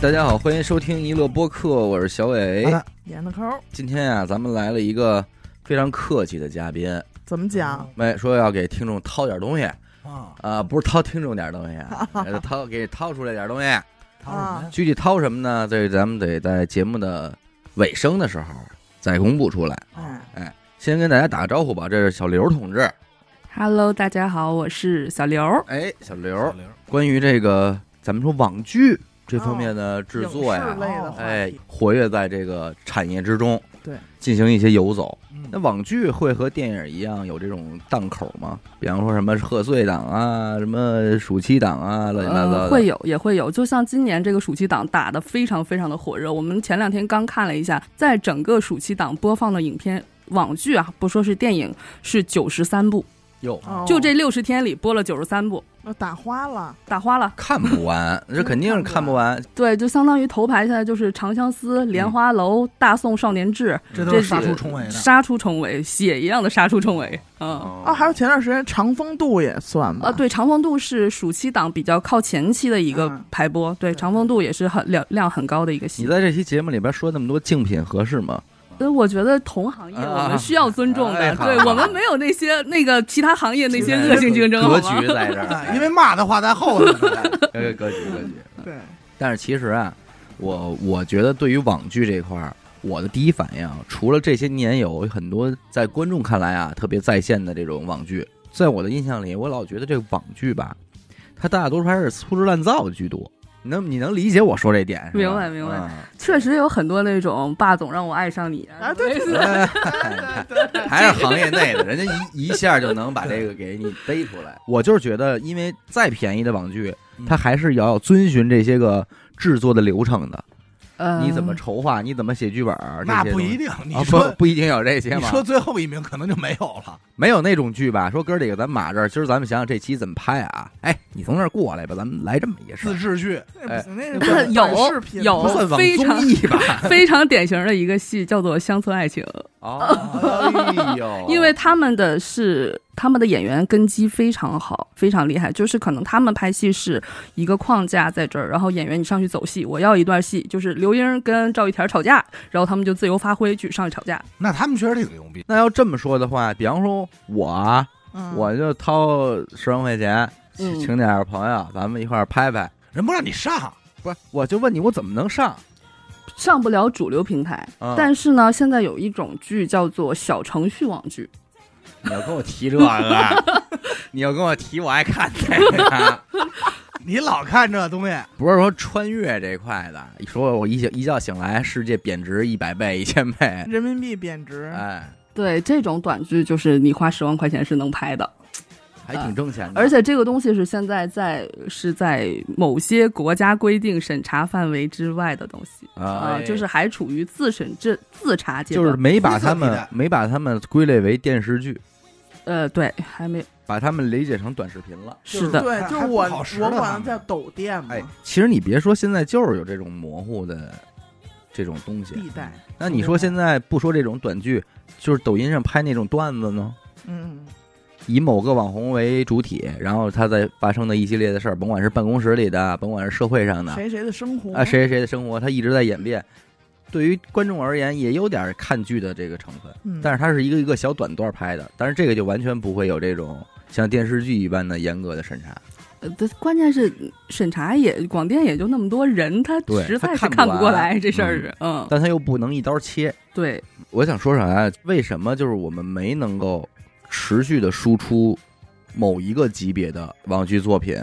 大家好，欢迎收听一乐播客，我是小伟。演的抠今天啊，咱们来了一个非常客气的嘉宾，怎么讲？没说要给听众掏点东西啊，啊，不是掏听众点东西 掏给掏出来点东西。掏什么呀？具体掏什么呢？这咱们得在节目的尾声的时候再公布出来。哎，先跟大家打个招呼吧，这是小刘同志。Hello，大家好，我是小刘。哎，小刘小，刘关于这个咱们说网剧这方面的制作呀哎，活跃在这个产业之中，对，进行一些游走。嗯那网剧会和电影一样有这种档口吗？比方说什么贺岁档啊，什么暑期档啊，乱七八糟会有，也会有。就像今年这个暑期档打得非常非常的火热，我们前两天刚看了一下，在整个暑期档播放的影片网剧啊，不说是电影，是九十三部，哟，哦就这六十天里播了九十三部，那打花了，打花了。看不完，这肯定是看不完。对，就相当于头牌现在就是《长相思》《莲花楼》大宋少年志》这都是杀出重围的。杀出重围，血一样的杀出重围。嗯。哦啊，还有前段时间长风渡也算吧？啊，，对，长风渡是暑期档比较靠前期的一个嗯排播，对，长风渡也是很量量很高的一个戏你。在这期节目里边说那么多竞品合适吗？所以我觉得同行业啊我们需要尊重的，对我们没有那些那个其他行业那些恶性竞争，格局？在这啊儿，因为骂的话在后头 格局格局。对，但是其实啊，我我觉得对于网剧这块儿，我的第一反应啊，除了这些年有很多在观众看来啊特别在线的这种网剧，在我的印象里，我老觉得这个网剧吧，它大多数还是粗制滥造的居多。你能你能理解我说这点是？明白明白嗯确实有很多那种霸总让我爱上你啊对类似哎 还是行业内的，人家一一下就能把这个给你背出来。我就是觉得，因为再便宜的网剧，它还是要遵循这些个制作的流程的。呃，你怎么筹划？你怎么写剧本儿？那不一定，你啊，说不不一定有这些嘛。你说最后一名可能就没有了。没有那种剧吧？说哥儿几个咱码这儿，今儿咱们想想这期怎么拍啊？哎，你从那儿过来吧，咱们来这么一个自制剧，哎有视频有不算网非常综艺吧？非常典型的一个戏叫做《乡村爱情》，哦，哎呦，因为他们的是他们的演员根基非常好，非常厉害。就是可能他们拍戏是一个框架在这儿，然后演员你上去走戏，我要一段戏，就是刘英跟赵玉田吵架，然后他们就自由发挥去上去吵架。那他们确实挺牛逼。那要这么说的话，比方说我我就掏十万块钱，嗯请点儿朋友，咱们一块儿拍拍。人不让你上，不是，我就问你，我怎么能上？上不了主流平台，啊但是呢，现在有一种剧叫做小程序网剧，你要跟我提这个，你要跟我提，我爱看这个。你老看这东西，不是说穿越这块的，一说我一醒一觉醒来，世界贬值一百倍、一千倍，人民币贬值，哎，对这种短剧，就是你花十万块钱是能拍的，还挺挣钱的。而且这个东西是现在在是在某些国家规定审查范围之外的东西啊啊，就是还处于自审自自查阶段，就是没把他们没把他们归类为电视剧，呃，对，还没把他们理解成短视频了。是的，对，就是我我管它叫抖店嘛哎，其实你别说，现在就是有这种模糊的这种东西。地带，那你说现在不说这种短剧，就是抖音上拍那种段子呢？嗯，以某个网红为主体，然后他在发生的一系列的事儿，甭管是办公室里的，甭管是社会上的，谁谁的生活啊，谁谁谁的生活，他一直在演变。对于观众而言，也有点看剧的这个成分，嗯但是它是一个一个小短段拍的，但是这个就完全不会有这种像电视剧一般的严格的审查。呃，关键是审查也广电也就那么多人，他实在是看不过完来这事儿是，嗯，但他又不能一刀切。对，我想说啥呀？为什么就是我们没能够持续的输出某一个级别的网剧作品，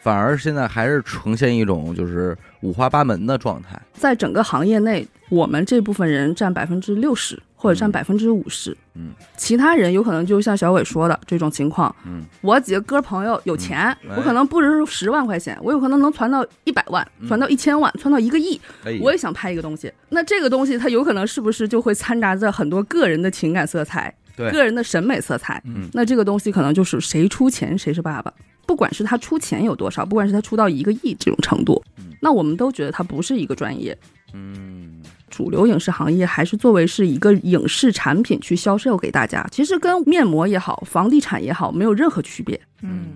反而现在还是呈现一种就是五花八门的状态？在整个行业内，我们这部分人占百分之六十或者占嗯百分之五十，嗯，其他人有可能就像小伟说的这种情况，嗯，我几个哥朋友有钱，我可能不是十万块钱，我有可能能传到一百万，嗯。传到一千万，传到一个亿，哎我也想拍一个东西。那这个东西它有可能是不是就会掺杂着很多个人的情感色彩，对个人的审美色彩？嗯那这个东西可能就是谁出钱谁是爸爸，不管是他出钱有多少，不管是他出到一个亿这种程度，嗯那我们都觉得他不是一个专业。嗯，主流影视行业还是作为是一个影视产品去销售给大家，其实跟面膜也好，房地产也好，没有任何区别。嗯，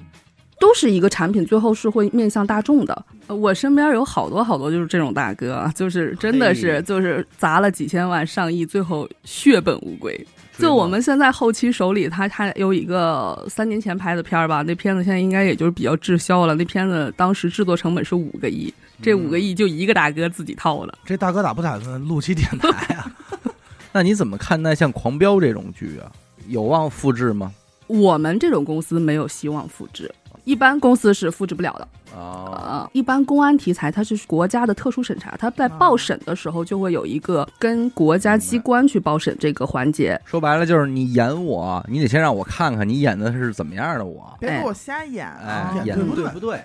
都是一个产品，最后是会面向大众的。呃我身边有好多好多就是这种大哥，就是真的是就是砸了几千万上亿，最后血本无归。就我们现在后期手里，他他有一个三年前拍的片儿吧，那片子现在应该也就是比较滞销了。那片子当时制作成本是五个亿，这五个亿就一个大哥自己掏了。这大哥打不打算录期电台啊？那你怎么看待像《狂飙》这种剧啊？有望复制吗？我们这种公司没有希望复制，一般公司是复制不了的。啊，呃，一般公安题材它是国家的特殊审查，它在报审的时候就会有一个跟国家机关去报审这个环节。说白了就是你演我，你得先让我看看你演的是怎么样的我，别给我瞎演哎啊！，演的对不对对不对？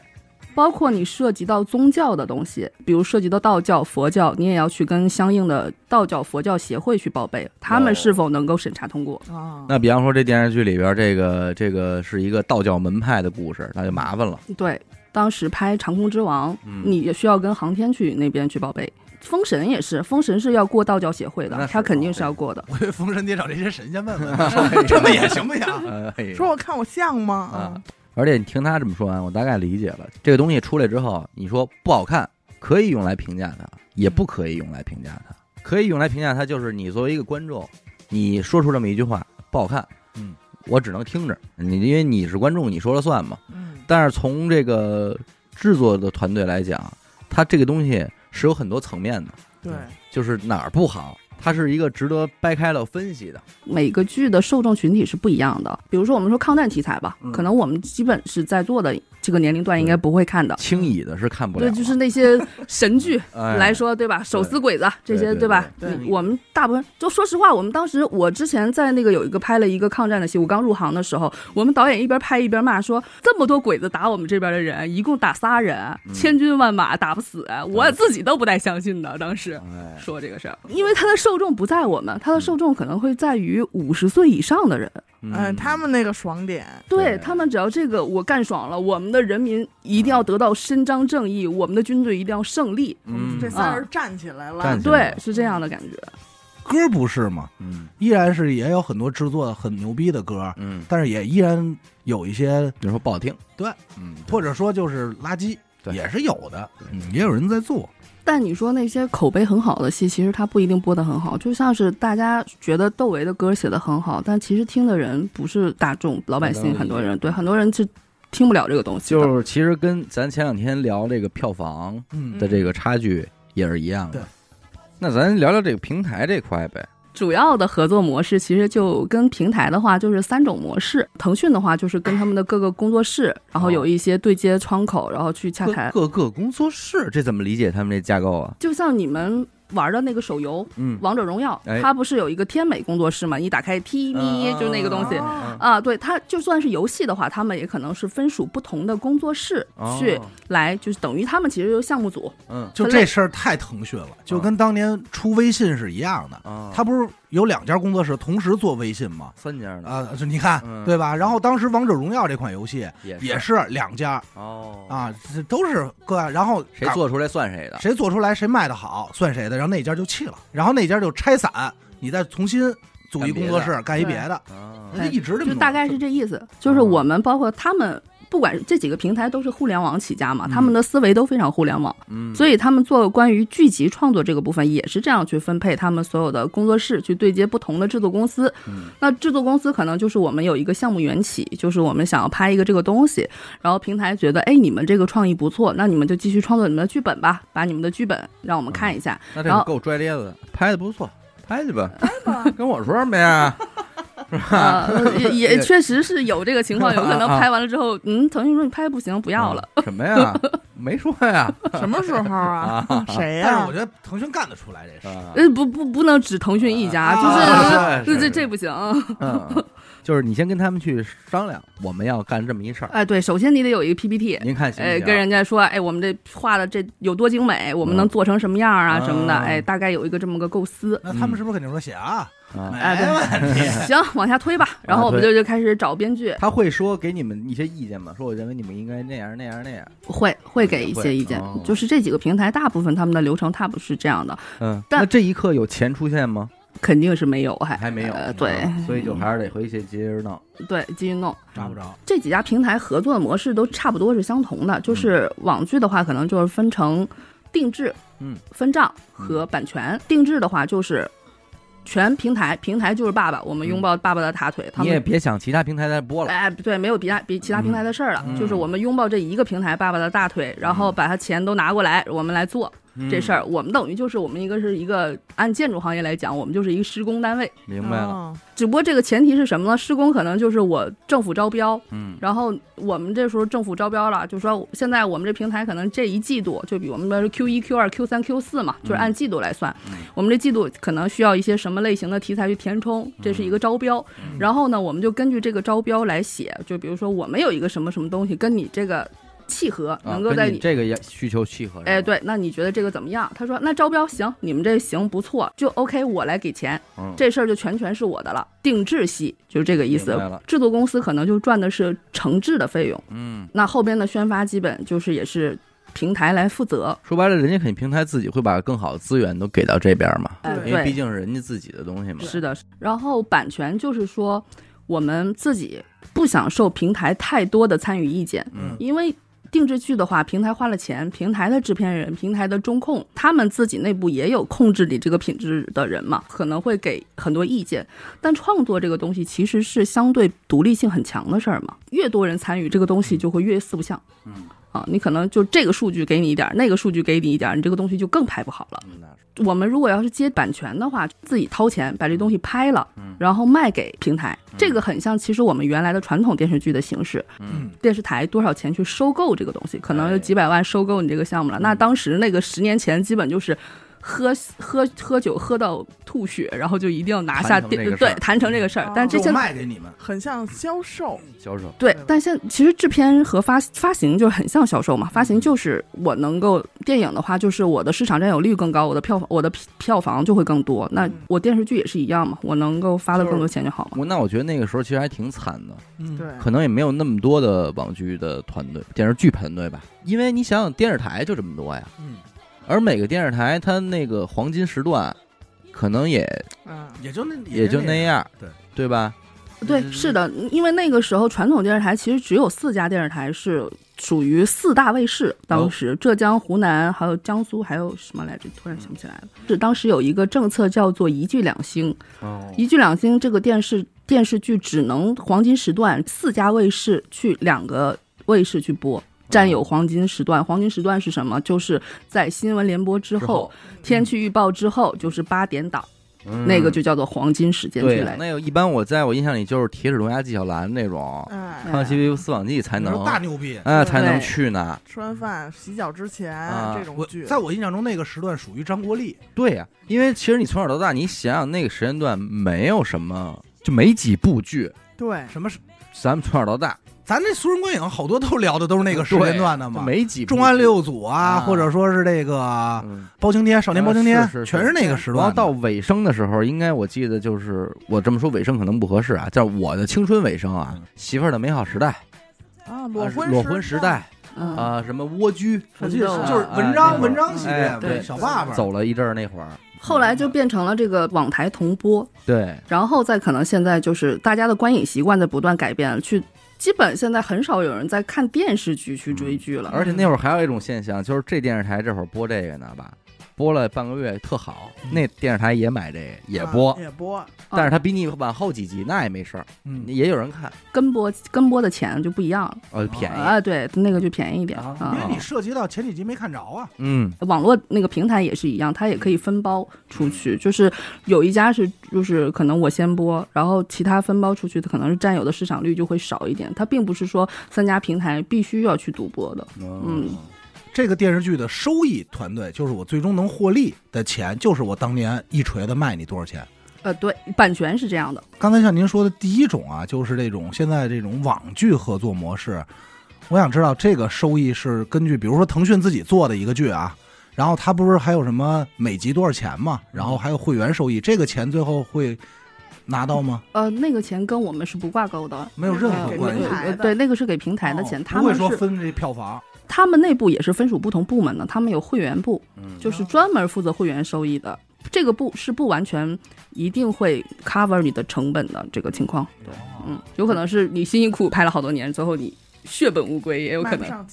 包括你涉及到宗教的东西，比如涉及到道教、佛教，你也要去跟相应的道教、佛教协会去报备，他们是否能够审查通过。啊，那比方说这电视剧里边这个这个是一个道教门派的故事，那就麻烦了。对，当时拍《长空之王》嗯你也需要跟航天去那边去报备。封神也是，封神是要过道教协会的，他肯定是要过的。我以为封神得找这些神仙问问，说 这么演行不行？说我看我像吗？啊啊，而且你听他这么说完，我大概理解了，这个东西出来之后，你说不好看，可以用来评价它，也不可以用来评价它。可以用来评价它，就是你作为一个观众，你说出这么一句话不好看，嗯，我只能听着你，因为你是观众，你说了算嘛。嗯，但是从这个制作的团队来讲，它这个东西是有很多层面的，对，就是哪儿不好，它是一个值得掰开了分析的。每个剧的受众群体是不一样的。比如说，我们说抗战题材吧，嗯可能我们基本是在座的这个年龄段应该不会看的。轻易的是看不了。对，就是那些神剧 哎来说，对吧？手撕鬼子这些，对对吧？我们大部分就说实话，我们当时我之前在那个有一个拍了一个抗战的戏，我刚入行的时候，我们导演一边拍一边骂说，这么多鬼子打我们这边的人，一共打仨人，嗯千军万马打不死，我自己都不带相信的。当时哎，说这个事儿，因为他的受众不在我们，他的受众可能会在于五十岁以上的人。嗯，他们那个爽点，对对。他们，只要这个我干爽了，我们的人民一定要得到伸张正义，我们的军队一定要胜利。嗯，这仨人站起来了，对，是这样的感觉。歌不是吗？嗯依然是也有很多制作很牛逼的歌，嗯，但是也依然有一些比如说不好听，对，嗯，或者说就是垃圾，对也是有的，嗯，也有人在做。但你说那些口碑很好的戏，其实它不一定播得很好。就像是大家觉得窦唯的歌写得很好，但其实听的人不是大众老百姓，很多人对很多人是听不了这个东西。就是其实跟咱前两天聊这个票房嗯的这个差距也是一样的。对那咱聊聊这个平台这块呗。主要的合作模式其实就跟平台的话就是三种模式。腾讯的话就是跟他们的各个工作室，然后有一些对接窗口，然后去洽谈。各个工作室，这怎么理解他们这架构啊？就像你们玩的那个手游《嗯，王者荣耀哎》，它不是有一个天美工作室嘛？你打开 T 咪嗯就那个东西。哦啊，对，它就算是游戏的话，他们也可能是分属不同的工作室哦去来，就是等于他们其实就是项目组。嗯就这事儿太腾讯了，就跟当年出微信是一样的。啊，他不是有两家工作室同时做微信嘛？三家呢？啊，就你看嗯。对吧？然后当时《王者荣耀》这款游戏也也是两家。哦，啊，这都是各家，然后谁做出来算谁的？谁做出来谁卖的好算谁的，然后那家就弃了，然后那家就拆散，你再重新组一工作室干一别的，啊一直这么弄就大概是这意思，就是我们包括他们，不管这几个平台都是互联网起家嘛，嗯他们的思维都非常互联网，嗯，所以他们做关于剧集创作这个部分也是这样去分配他们所有的工作室，去对接不同的制作公司。嗯那制作公司可能就是我们有一个项目缘起，就是我们想要拍一个这个东西，然后平台觉得，哎，你们这个创意不错，那你们就继续创作你们的剧本吧，把你们的剧本让我们看一下。那这个够拽咧子的，拍的不错，拍去吧，跟我说什 么呀？呃，也也确实是有这个情况，有可能啊啊拍完了之后，嗯，腾讯说你拍不行，不要了。啊什么呀？没说呀 什么时候啊？谁呀但是我？觉得腾讯干得出来这事。啊，呃，不不不能只腾讯一家，啊就是这是是这不行。嗯，就是你先跟他们去商量，我们要干这么一事儿，哎，对，首先你得有一个 PPT，您看行不哎，跟人家说，哎，我们这画的这有多精美，我们能做成什么样啊，什么的，嗯哎，大概有一个这么个构思。那他们是不是肯定说写啊？啊，哎对没问题。行，往下推吧。然后我们就就开始找编剧，他会说给你们一些意见吗？说我认为你们应该那样那样那样。会会给一些意见哦。就是这几个平台，大部分他们的流程 tab 是这样的，嗯，但那这一刻有钱出现吗？肯定是没有，还还没有呃，对啊所以就还是得回去接着弄。对，继续弄。扎不着。这几家平台合作的模式都差不多是相同的，就是网剧的话，可能就是分成定制、嗯分账和版权。定制的话就是全平台，平台就是爸爸，我们拥抱爸爸的大腿。他你也别想其他平台再播了，哎，对，没有比他比其他平台的事儿了，嗯就是我们拥抱这一个平台爸爸的大腿，然后把他钱都拿过来，我们来做这事儿。我们等于就是我们一个是一个按建筑行业来讲，我们就是一个施工单位。明白了，哦只不过这个前提是什么呢？施工可能就是我政府招标，嗯然后我们这时候政府招标了，就说现在我们这平台可能这一季度就比我们的 Q 一、Q 二、Q 三、Q 四嘛，就是按季度来算。嗯我们这季度可能需要一些什么类型的题材去填充，这是一个招标。嗯然后呢，我们就根据这个招标来写，就比如说我们有一个什么什么东西跟你这个契合，能够在你这个也需求契合。哎，，对，那你觉得这个怎么样？他说那招标行，你们这行不错，就 OK，我来给钱，嗯，这事儿就全权是我的了。定制系就是这个意思制作公司可能就赚的是承制的费用，嗯，那后边的宣发基本就是也是平台来负责。说白了，人家肯定平台自己会把更好的资源都给到这边嘛，对，因为毕竟是人家自己的东西嘛。是的。然后版权就是说，我们自己不想受平台太多的参与意见，嗯因为定制剧的话，平台花了钱，平台的制片人、平台的中控，他们自己内部也有控制你这个品质的人嘛，可能会给很多意见。但创作这个东西其实是相对独立性很强的事儿嘛，越多人参与，这个东西就会越四不像。嗯啊，你可能就这个数据给你一点儿，那个数据给你一点儿，你这个东西就更拍不好了。我们如果要是接版权的话，自己掏钱把这东西拍了，嗯然后卖给平台，这个很像其实我们原来的传统电视剧的形式，嗯电视台多少钱去收购这个东西，可能有哎几百万收购你这个项目了。那当时那个十年前，基本就是。喝喝喝酒喝到吐血，然后就一定要拿下对谈成这个事儿但这些卖给你们，很像销售，销售，对，但现其实制片和发发行就很像销售嘛，发行就是我能够电影的话，就是我的市场占有率更高，我的票房我的票票房就会更多。那我电视剧也是一样嘛，我能够发的更多钱就好嘛。我那我觉得那个时候其实还挺惨的，嗯，对，可能也没有那么多的网剧的团队、电视剧团队吧，因为你想想电视台就这么多呀，嗯，而每个电视台它那个黄金时段，可能也嗯，也就那也就那样，对对吧？对，嗯是的，因为那个时候传统电视台其实只有四家电视台是属于四大卫视，当时浙江、湖南还有江苏还有什么来着？突然想不起来了。是当时有一个政策叫做一剧两星，哦一剧两星这个电视电视剧只能黄金时段四家卫视去两个卫视去播。占有黄金时段，黄金时段是什么？就是在新闻联播之之后，天气预报之后，就是八点档，嗯那个就叫做黄金时间对。那个一般我在我印象里就是铁齿铜牙纪晓岚那种，哎，康熙微服私访记才能大牛逼。哎才能去呢。吃完饭洗脚之前啊这种剧，在我印象中，那个时段属于张国立，对呀、因为其实你从小到大，你想想那个时间段没有什么，就没几部剧。对，什么是咱们从小到大咱这俗人观影好多都聊的都是那个时间段的嘛，没几重案六组啊，啊或者说是这个嗯包青天、少年包青天啊，是是是全是那个时段。然后到尾声的时候，应该我记得就是我这么说尾声可能不合适啊，叫我的青春尾声啊，嗯媳妇儿的美好时代啊，裸婚裸婚时代嗯啊，什么蜗居，就是文哎章文章系列哎，对小爸爸走了一阵儿那会儿，后来就变成了这个网台同播，对，然后再可能现在就是大家的观影习惯在不断改变，去基本现在很少有人在看电视剧去追剧了。而且那会儿还有一种现象，就是这电视台这会儿播这个呢吧，播了半个月特好，那电视台也买这个也播。啊，也播，但是他比你晚后几集那也没事儿，嗯，也有人看，跟播跟播的钱就不一样了，呃，便宜，啊，对，那个就便宜一点因。为你涉及到前几集没看着啊，嗯，网络那个平台也是一样，它也可以分包出去，就是有一家是就是可能我先播，然后其他分包出去的可能是占有的市场率就会少一点。它并不是说三家平台必须要去独播的。嗯这个电视剧的收益团队就是我最终能获利的钱，就是我当年一锤子卖你多少钱。呃，对，版权是这样的，刚才像您说的第一种啊，就是这种现在这种网剧合作模式，我想知道这个收益是根据，比如说腾讯自己做的一个剧啊，然后它不是还有什么每集多少钱嘛，然后还有会员收益，这个钱最后会拿到吗？呃，那个钱跟我们是不挂钩的。没有任何关系对，那个是给平台的钱，他们会说分这票房。他们内部也是分属不同部门的，他们有会员部，嗯，就是专门负责会员收益的。这个部是不完全一定会 cover 你的成本的这个情况，对嗯，有可能是你辛辛苦苦拍了好多年，最后你血本无归，也有可能，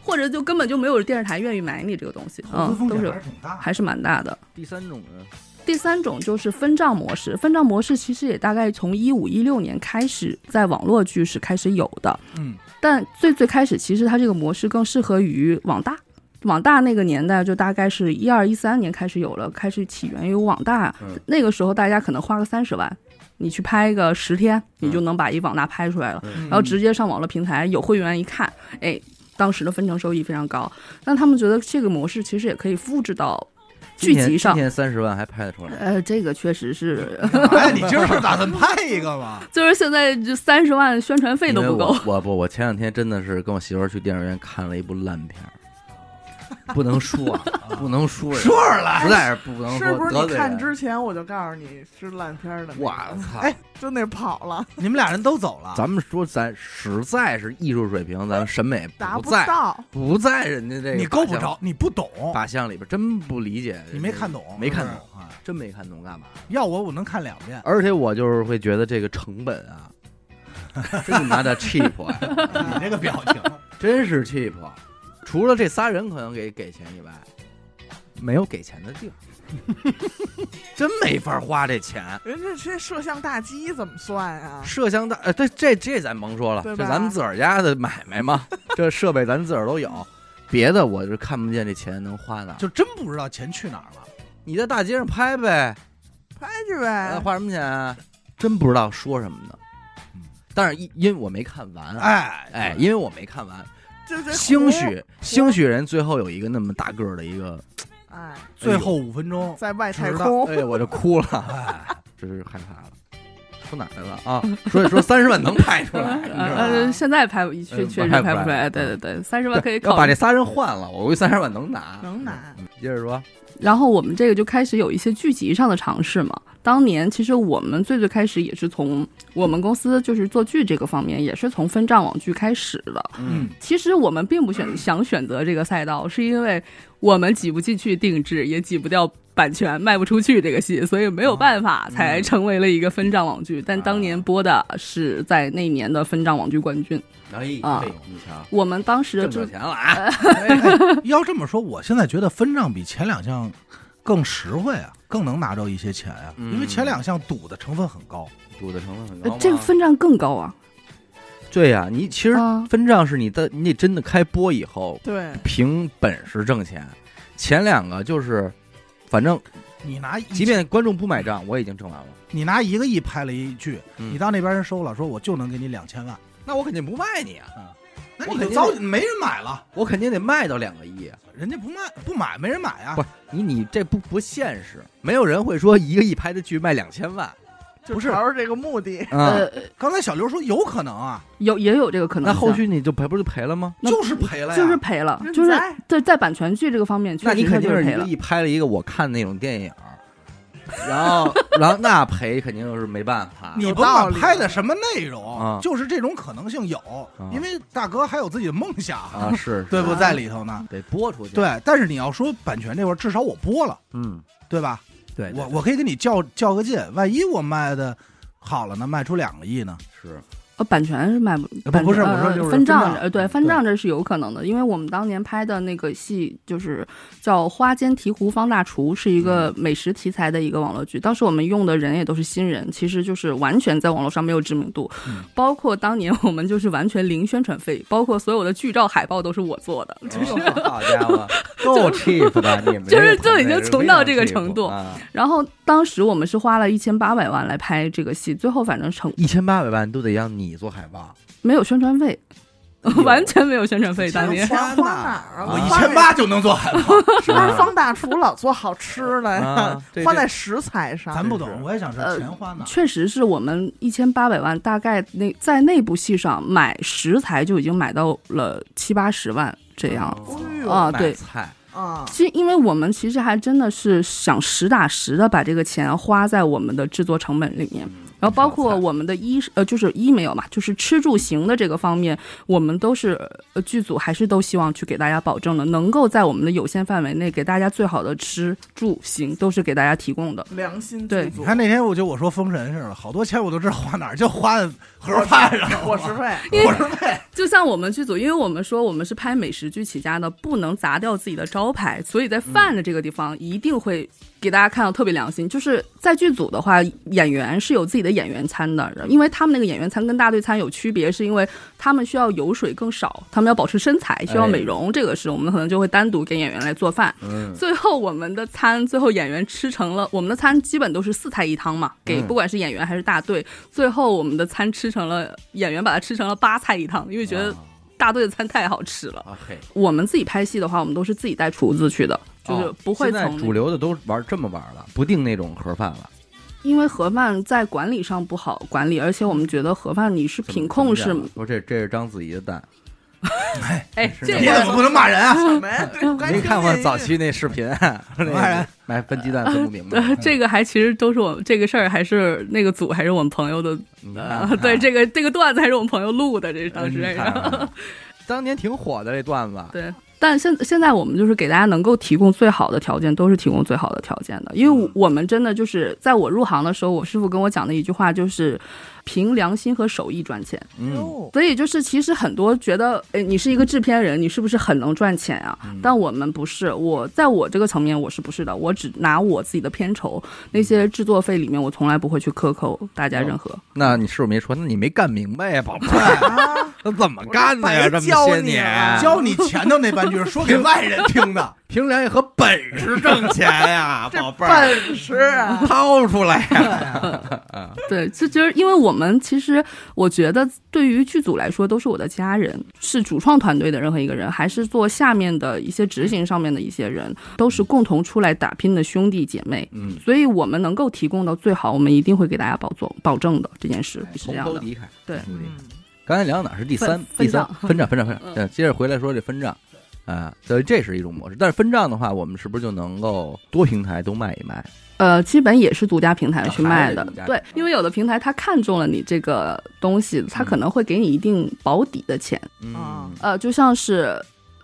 或者就根本就没有电视台愿意买你这个东西，嗯，都是。还是蛮大的。第三种呢，第三种就是分账模式，分账模式其实也大概从一五一六年开始在网络剧是开始有的，嗯，但最最开始其实它这个模式更适合于网大。网大那个年代就大概是一二一三年开始有了，开始起源于网大。嗯那个时候大家可能花个三十万，你去拍个十天，你就能把一网大拍出来了，嗯然后直接上网络平台，有会员一看，哎，当时的分成收益非常高。但他们觉得这个模式其实也可以复制到剧集上今。天三十万还拍得出来，呃，这个确实是，哎，你今儿是打算拍一个吗？就是现在这三十万宣传费都不够。我我不，我前两天真的是跟我媳妇儿去电影院看了一部烂片儿，不能说，啊，不能说呀，说出来，实在是不能说，是不是你看人。之前我就告诉你是烂片儿的？我操！哎就那跑了，你们俩人都走了，咱们说咱实在是艺术水平，咱们审美达不在到。不在人家这个你够不着，你不懂，靶向里边，真不理解，你没看懂，没看懂是不是。哎真没看懂干嘛？要我我能看两遍。而且我就是会觉得这个成本啊，真他妈的 cheap 啊，你这个表情，真是 cheap。除了这仨人可能给给钱以外，没有给钱的地儿，真没法花这钱。人家这摄像大机怎么算啊？摄像大，呃，对，这这咱甭说了，这咱们自个儿家的买卖嘛，这设备咱自个儿都有，别的我是看不见这钱能花哪儿。就真不知道钱去哪儿了。你在大街上拍呗，拍去呗。那花什么钱啊？真不知道说什么呢嗯。但是因因为我没看完，哎哎，因为我没看完，兴许兴许人最后有一个那么大个儿的一个，哎，最后五分钟，在外太空，哎，我就哭了，哎，真是害怕了。出哪儿来了啊？所以说三十万能拍出来？呃，现在拍确嗯确实拍不出来对对对，三十万可以考要把这。仨人换了，我估计三十万能拿。能拿。嗯接着说，然后我们这个就开始有一些剧集上的尝试嘛。当年其实我们最最开始也是从我们公司就是做剧这个方面，也是从分账网剧开始的。嗯，其实我们并不选想选择这个赛道，是因为我们挤不进去定制，也挤不掉版权，卖不出去这个戏，所以没有办法才成为了一个分账网剧。但当年播的是在那年的分账网剧冠军。哎，啊嘿你瞧，我们当时挣钱了啊！哎要这么说，我现在觉得分账比前两项更实惠啊，更能拿着一些钱啊，嗯。因为前两项赌的成分很高。赌的成分很高吗？呃这个分账更高啊。对呀，你其实啊。分账是你的，你得真的开播以后对，凭本事挣钱，前两个就是，反正你拿一即便观众不买账，我已经挣完了。你拿一个亿拍了一剧，嗯。你到那边人收了，说我就能给你两千万，那我肯定不卖你啊，那你就早没人买了，我肯定得卖到两个亿啊。人家不卖不买，没人买啊不。是你你这不不现实，没有人会说一个亿拍的剧卖两千万不是朝着这个目的。啊。呃，刚才小刘说有可能啊，有也有这个可能。那后续你就赔不是就赔了吗？就是赔了呀，就是赔了，就是在在版权剧这个方面，确那你肯定是一个。亿拍了一个我看那种电影，然后然后那赔肯定是没办法。你有甭管道拍的什么内容，啊就是这种可能性有，因为大哥还有自己的梦想，啊是，对不在里头呢。得播出去。，对，但是你要说版权这块，至少我播了，嗯，对吧？对，对我我可以跟你较较个劲，万一我卖的好了呢，卖出两个亿呢？是呃，版权是卖不，不版不是我说呃就是分账，呃，对，分账这是有可能的，因为我们当年拍的那个戏就是叫《花间提壶方大厨》，是一个嗯美食题材的一个网络剧。当时我们用的人也都是新人，其实就是完全在网络上没有知名度，嗯包括当年我们就是完全零宣传费，包括所有的剧照海报都是我做的，就是。好家伙，够 cheap 的，你们就是就已经穷到这个程度啊！然后当时我们是花了一千八百万来拍这个戏，最后反正成一千八百万都得让你做海报，没有宣传费，完全没有宣传费。当年钱花哪儿啊？我一千八就能做海报，是不是方大厨老做好吃的 呀花在食材上。咱不懂，我也想知道呃钱花哪儿。确实是我们一千八百万，大概那在那部戏上买食材就已经买到了七八十万这样。啊对菜啊，其实，因为我们其实还真的是想实打实的把这个钱花在我们的制作成本里面，然后包括我们的衣呃就是衣没有嘛，就是吃住行的这个方面，我们都是呃剧组还是都希望去给大家保证的，能够在我们的有限范围内给大家最好的吃住行都是给大家提供的。良心对。你看那天我就我说封神似的，好多钱我都知道花哪儿，就花在盒饭上，伙食费，伙食费。就像我们剧组，因为我们说我们是拍美食剧起家的，不能砸掉自己的招牌，所以在饭的这个地方一定会给大家看到特别良心。就是在剧组的话，演员是有自己的演员餐的，因为他们那个演员餐跟大队餐有区别，是因为他们需要油水更少，他们要保持身材，需要美容，这个是我们可能就会单独给演员来做饭。嗯，最后我们的餐，最后演员吃成了我们的餐，基本都是四菜一汤嘛，给嗯不管是演员还是大队。最后我们的餐吃成了演员把它吃成了八菜一汤，因为觉得啊大队的餐太好吃了。啊，我们自己拍戏的话，我们都是自己带厨子去的，就是哦不会现在从、主流的都玩这么玩了，不定那种盒饭了。因为盒饭在管理上不好管理，而且我们觉得盒饭你是品控是怎么讲说这这是章子怡的蛋，哎，是这个你怎么不能骂人啊？什么呀？对该您看过早期那视频，骂人买分鸡蛋分不明白呃，这个还其实都是我这个事儿，还是那个组还是我们朋友的，你呃看，对这个这个段子还是我们朋友录的，这是当时 当年挺火的这段子，对，但现现在我们就是给大家能够提供最好的条件，都是提供最好的条件的，因为我我们真的就是在我入行的时候，我师傅跟我讲的一句话就是。凭良心和手艺赚钱，嗯，所以就是其实很多觉得，哎，你是一个制片人，你是不是很能赚钱啊？嗯。但我们不是，我在我这个层面我是不是的，我只拿我自己的片酬，那些制作费里面我从来不会去克扣大家任何。那你是不是没说，那你没干明白呀，宝贝。那怎么干的呀？这么些年，教你前头那半句是说给外人听的，凭良心和本事挣钱呀，这宝贝儿，本事啊！掏出来呀！对，这就是因为我们其实我觉得对于剧组来说都是我的家人，是主创团队的任何一个人，还是做下面的一些执行上面的一些人，都是共同出来打拼的兄弟姐妹。嗯，所以我们能够提供的最好，我们一定会给大家保做保证的。这件事是这样的。从头离开。对刚才聊到哪儿是第三第三分分账分账分账，嗯对，接着回来说这分账，啊，所以这是一种模式。但是分账的话，我们是不是就能够多平台都卖一卖？呃，基本也是独家平台去卖的对，因为有的平台他看中了你这个东西，他可能会给你一定保底的钱。嗯啊呃，就像是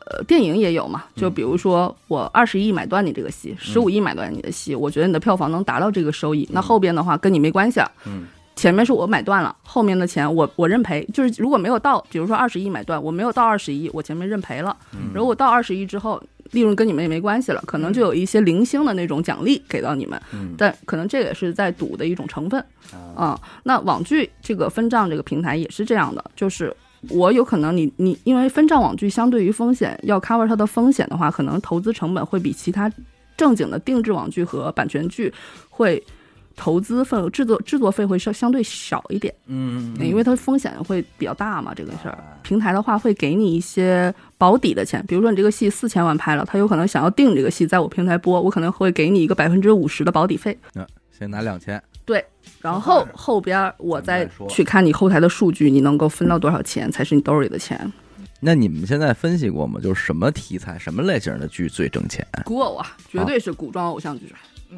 呃电影也有嘛，就嗯比如说我二十亿买断你这个戏，十五亿买断你的戏，我觉得你的票房能达到这个收益，那后边的话跟你没关系了。嗯前面是我买断了，后面的钱我我认赔，就是如果没有到，比如说二十亿买断，我没有到二十亿，我前面认赔了。嗯，如果到二十亿之后，利润跟你们也没关系了，可能就有一些零星的那种奖励给到你们，嗯但可能这也是在赌的一种成分。啊啊、那网剧这个分账这个平台也是这样的，就是我有可能你你因为分账网剧相对于风险要 cover 它的风险的话，可能投资成本会比其他正经的定制网剧和版权剧会投资费制作制作费会稍相对少一点，嗯，因为它风险会比较大嘛，这个事儿啊。平台的话会给你一些保底的钱，比如说你这个戏四千万拍了，他有可能想要定这个戏在我平台播，我可能会给你一个百分之五十的保底费。那先拿两千，对然后后边我再去看你后台的数据，你能够分到多少钱才是你兜里的钱。那你们现在分析过吗？就是什么题材、什么类型的剧最挣钱？古偶啊，绝对是古装偶像剧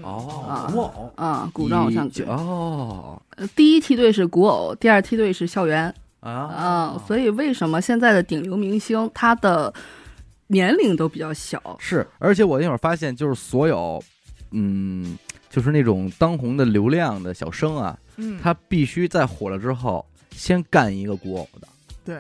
哦啊古偶。啊，古装偶像剧。哦。呃第一梯队是古偶，第二梯队是校园。啊。啊，所以为什么现在的顶流明星他的年龄都比较小？是，而且我那会儿发现，就是所有，嗯，就是那种当红的流量的小生啊，嗯，他必须在火了之后先干一个古偶的，对，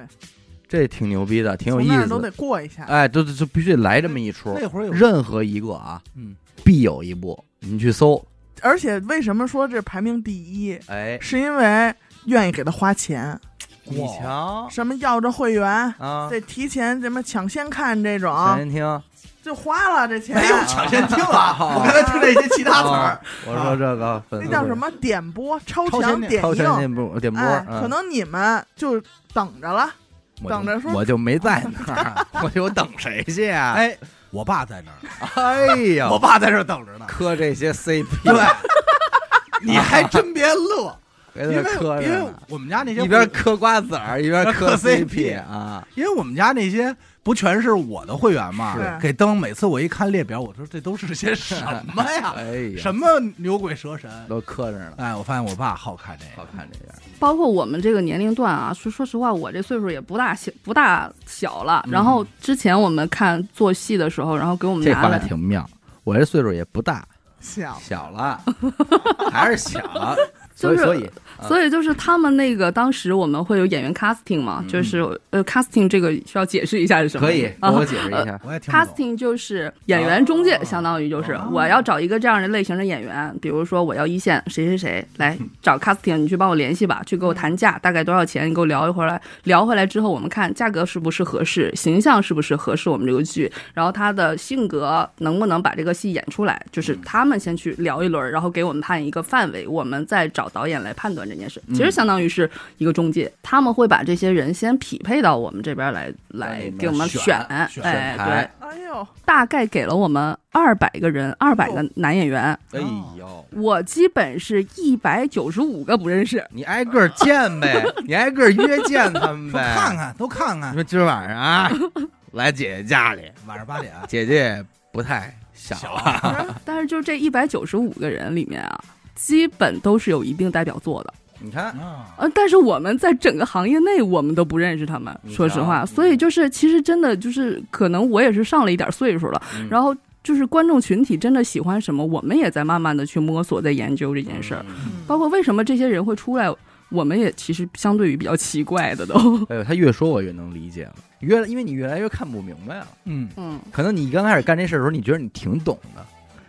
这挺牛逼的，挺有意思都得过一下。哎，就就就必须得来这么一出，那会儿有任何一个啊，嗯，必有一部，你去搜，而且为什么说这排名第一？哎，是因为愿意给他花钱，你瞧什么要着会员，啊，得提前什么抢先看这种，抢先听，就花了这钱。没有抢先听啊！我刚才听了一些其他词儿。啊，我说这个那叫什么点播，超强点。超前映。点播点播，可能你们就等着了，等着说我就没在那儿，我就等谁去呀？哎，我爸在那儿，哎呀，我爸在这儿等着呢。磕这些 CP，对，你还真别乐，因为因为磕着呢，我们家那些一边嗑瓜子儿一边嗑嗑 CP 啊，因为我们家那些不全是我的会员嘛是，给登，每次我一看列表，我说这都是些什么呀？哎呀，什么牛鬼蛇神？都磕着呢，哎，我发现我爸好看这个。好，看这个。包括我们这个年龄段啊，说说实话，我这岁数也不大小，不大小了。嗯。然后之前我们看做戏的时候，然后给我们这话拿来，挺妙，我这岁数也不大，小。小了，还是小，所以所以就是他们那个当时我们会有演员 casting 嘛，嗯就是呃 casting 这个需要解释一下是什么？可以给啊我解释一下。我也听不懂。casting 就是演员中介，哦相当于就是哦我要找一个这样的类型的演员，比如说我要一线谁谁谁来找 casting，你去帮我联系吧，去给我谈价，大概多少钱？你给我聊一会儿来，聊回来之后，我们看价格是不是合适，形象是不是合适我们这个剧，然后他的性格能不能把这个戏演出来，就是他们先去聊一轮，然后给我们判一个范围，我们再找导演来判断这件事。其实相当于是一个中介，他们会把这些人先匹配到我们这边来，来给我们选选，选哎，对。哎呦，大概给了我们二百个人，二百个男演员，哎呦，我基本是一百九十五个不认识。你挨个见呗，你挨个约见他们 说呗，看。看都看看，你说今儿晚上啊，来姐姐家里，晚上八点姐姐不太小小了，但是就这一百九十五个人里面啊，基本都是有一定代表作的。你看，啊，呃，但是我们在整个行业内，我们都不认识他们，说实话。所以就是，其实真的就是，可能我也是上了一点岁数了，嗯然后就是观众群体真的喜欢什么，我们也在慢慢的去摸索，在研究这件事儿。嗯包括为什么这些人会出来，我们也其实相对于比较奇怪的都。哎呦，他越说我越能理解了，越因为你越来越看不明白了。嗯，嗯，可能你刚开始干这事儿的时候，你觉得你挺懂的，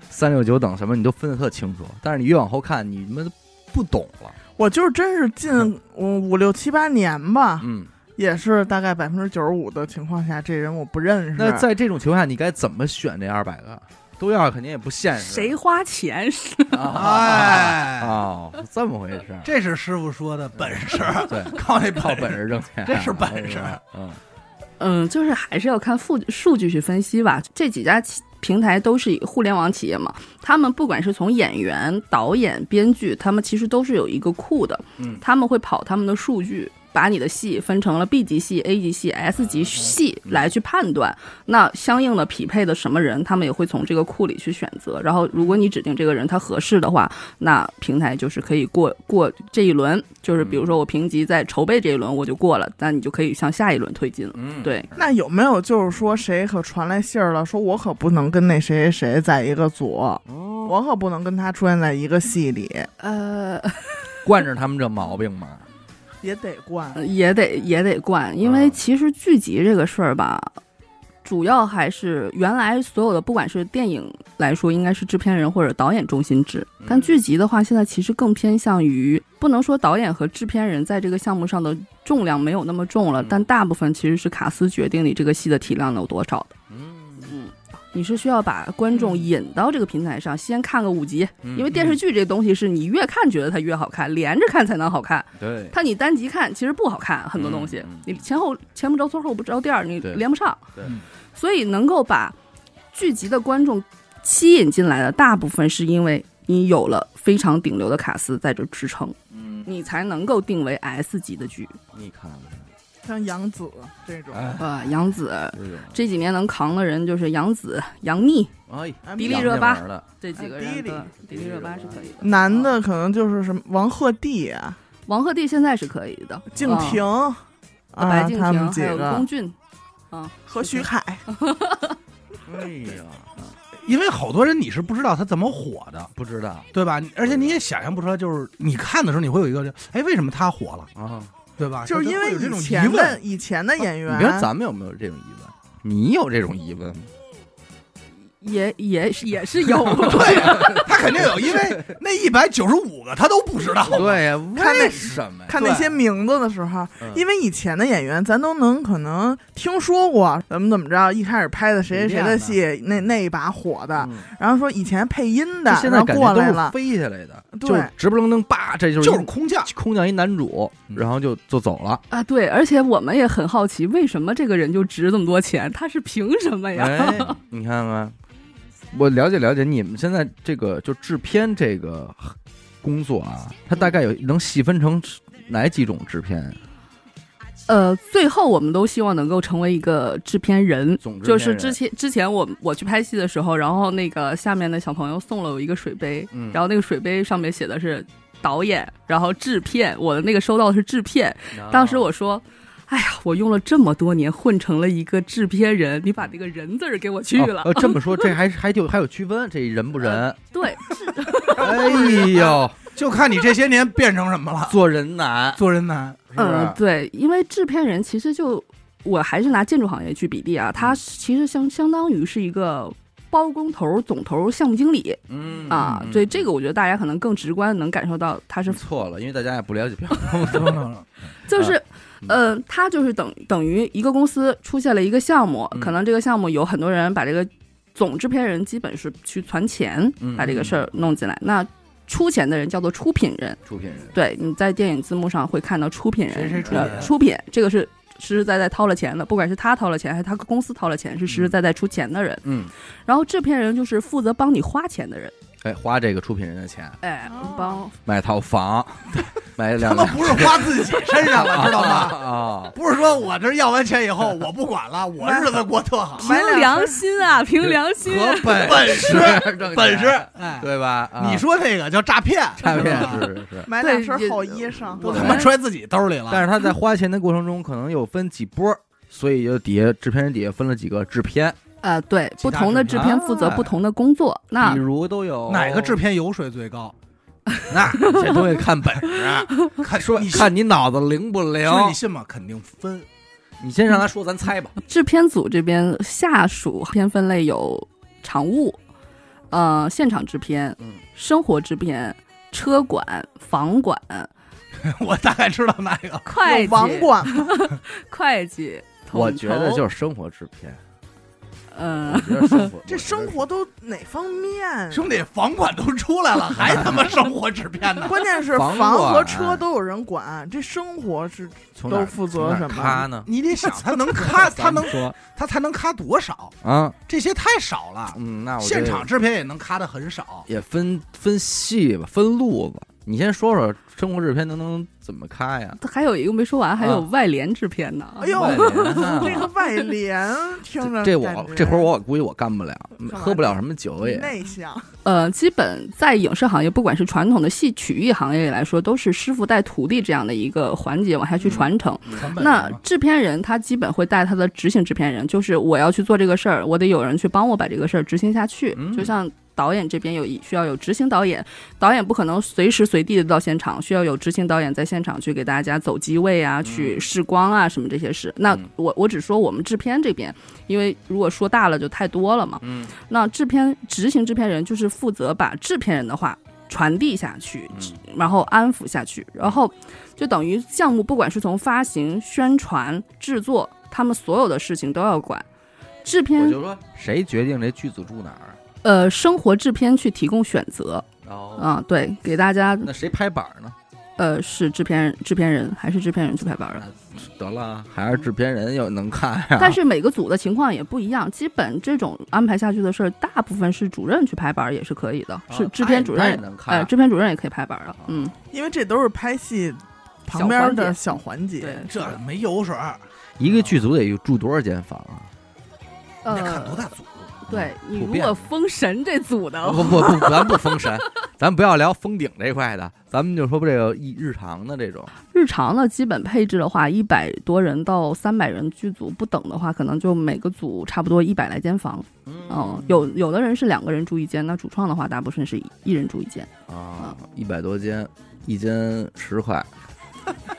三六九等什么你都分得特清楚，但是你越往后看，你他妈不懂了。我就是真是近五五六七八年吧，嗯，也是大概百分之九十五的情况下，这人我不认识。那在这种情况下，你该怎么选这二百个？都要肯定也不现实。谁花钱是？啊？哎，哦，这么回事儿。这是师傅说的本事，对，靠那靠本本事挣钱，这是本事嗯，嗯，就是还是要看数数据去分析吧。这几家企平台都是互联网企业嘛，他们不管是从演员、导演、编剧，他们其实都是有一个库的，嗯他们会跑他们的数据。把你的戏分成了 B 级戏、A 级戏、S 级戏来去判断，那相应的匹配的什么人，他们也会从这个库里去选择。然后，如果你指定这个人他合适的话，那平台就是可以过过这一轮，就是比如说我评级在筹备这一轮我就过了，那你就可以向下一轮推进了。嗯，对，那有没有就是说谁可传来信儿了，说我可不能跟那谁谁谁在一个组，哦，我可不能跟他出现在一个戏里，呃，惯着他们这毛病嘛。也得灌。也得也得灌，因为啊其实剧集这个事儿吧，主要还是原来所有的，不管是电影来说，应该是制片人或者导演中心制，但嗯剧集的话，现在其实更偏向于，不能说导演和制片人在这个项目上的重量没有那么重了，嗯但大部分其实是卡斯决定你这个戏的体量有多少的。嗯，嗯，你是需要把观众引到这个平台上，先看个五集，嗯因为电视剧这东西是你越看觉得它越好看，连着看才能好看。对，它你单集看其实不好看，很多东西、你前后前不着村后不着店儿，你连不上。对所以能够把剧集的观众吸引进来的，大部分是因为你有了非常顶流的卡司在这支撑，嗯，你才能够定为 S 级的剧。你看看，像杨紫这种，哎，呃，杨紫这，这几年能扛的人就是杨紫、杨幂哎，啊迪丽热巴这几个人。迪丽迪丽热巴是可以的，男的可能就是什么王鹤棣啊、王鹤棣现在是可以的，嗯。敬亭啊啊，白敬亭他们几还有龚俊，啊，和徐凯，哎呀，因为好多人你是不知道他怎么火的，不知道对吧？而且你也想象不出来，就是你看的时候你会有一个，哎，为什么他火了，啊。对吧？就是因为有这种疑以前的问，以前的演员，你说咱们有没有这种疑问？你有这种疑问吗？也也是也是有。对呀，他肯定有，因为那一百九十五个他都不知道。对呀，看那为什么呀？看那些名字的时候，嗯因为以前的演员咱都能可能听说过怎么怎么着，一开始拍的谁谁谁的戏，那那一把火的，嗯然后说以前配音的，现在过来了，飞下来的，对就直不愣登，叭，这就是就是空降，空降一男主，嗯然后就就走了。啊，对，而且我们也很好奇，为什么这个人就值这么多钱？他是凭什么呀？哎，你看看，我了解了解你们现在这个就制片这个工作啊，它大概有能细分成哪几种制片？呃，最后我们都希望能够成为一个制片人，就是之前之前我我去拍戏的时候，然后那个下面的小朋友送了我一个水杯，嗯然后那个水杯上面写的是导演，然后制片，我的那个收到的是制片。当时我说。哎呀，我用了这么多年混成了一个制片人，你把那个人字儿给我去了。哦呃，这么说，这 还还就还有区分，这人不人？对，哎呦，就看你这些年变成什么了，做人难。做人难。是不是嗯，对，因为制片人其实就我还是拿建筑行业去比例啊，他其实相相当于是一个包工头、总头、项目经理嗯啊。所以，这个我觉得大家可能更直观能感受到他是错了，因为大家也不了解 票。就是嗯，呃，他就是等等于一个公司出现了一个项目，嗯。可能这个项目有很多人把这个总制片人基本是去攒钱嗯把这个事儿弄进来，那出钱的人叫做出品人。出品人，对，你在电影字幕上会看到出品人，谁谁出呃品出品这个是实实在在掏了钱的，不管是他掏了钱还是他公司掏了钱，是实实在在出钱的人。嗯，然后制片人就是负责帮你花钱的人，哎，花这个出品人的钱。哎哦，帮买套房，买两他们不是花自己身上了，知道吗？啊，不是说我这要完钱以后我不管了，我日子过特好，凭良心啊，凭良心。和本本事本事，哎，对吧？啊你说这个叫诈骗，诈骗是是是是，买两身好衣裳，都他妈揣自己兜里了。但是他在花钱的过程中可能有分几波，所以就底下制片人底下分了几个制片，呃，对，不同的制制片负责不同的工作。那比如都有哪个制？片油水最高？那这东西看本事，看说你看你脑子灵不灵。说你信吗？肯定分。你先让他说，咱猜吧。制片组这边下属片分类有场务，呃，现场制片、嗯生活制片、车管、房管、我大概知道哪个。有会计、网管？会计。我觉得就是生活制片，嗯这生活都哪方面？兄弟，房管都出来了，还他妈生活制片呢？关键是房房和车都有人管，这生活是从都负责什么？你得想，他能咔，他能说他才能咔多少？啊，这些太少了。嗯，那我现场制片也能咔的很少。也分分细吧，分路子。你先说说生活制片能能怎么开呀？还有一个没说完，还有啊外联制片呢。哎呦这个外联 听着这我这活儿我估计我干不了，喝不了什么酒也。内向，呃，基本在影视行业，不管是传统的戏曲艺行业里来说，都是师傅带徒弟这样的一个环节往下去传承。那制片人他基本会带他的执行制片人，就是我要去做这个事儿，我得有人去帮我把这个事儿执行下去。嗯就像导演这边有一需要有执行导演，导演不可能随时随地的到现场，需要有执行导演在现场去给大家走机位啊，去试光啊什么这些事。那嗯我我只说我们制片这边，因为如果说大了就太多了嘛。嗯那制片执行制片人就是负责把制片人的话传递下去，嗯然后安抚下去，然后就等于项目不管是从发行、宣传、制作，他们所有的事情都要管。制我片就说谁决定这剧组住哪儿？呃，生活制片去提供选择，哦，啊、对，给大家那谁拍板儿呢？呃是制片人制片人还是制片人去拍板儿的。得了，还是制片人要能看呀。但是每个组的情况也不一样，基本这种安排下去的事儿，大部分是主任去拍板儿也是可以的，是制片主任也任，能看呃，制片主任也可以拍板儿的，嗯，因为这都是拍戏旁边的小环节。对，这没油水儿，一个剧组得住多少间房啊？你看多呃，大组。对你如果封神这组的不不不，咱不封神，咱不要聊封顶这块的，咱们就说这个一日常的这种。日常的基本配置的话，一百多人到三百人剧组不等的话，可能就每个组差不多一百来间房。嗯，有有的人是两个人住一间，那主创的话，大部分是一人住一间。啊，一百多间，一间十块，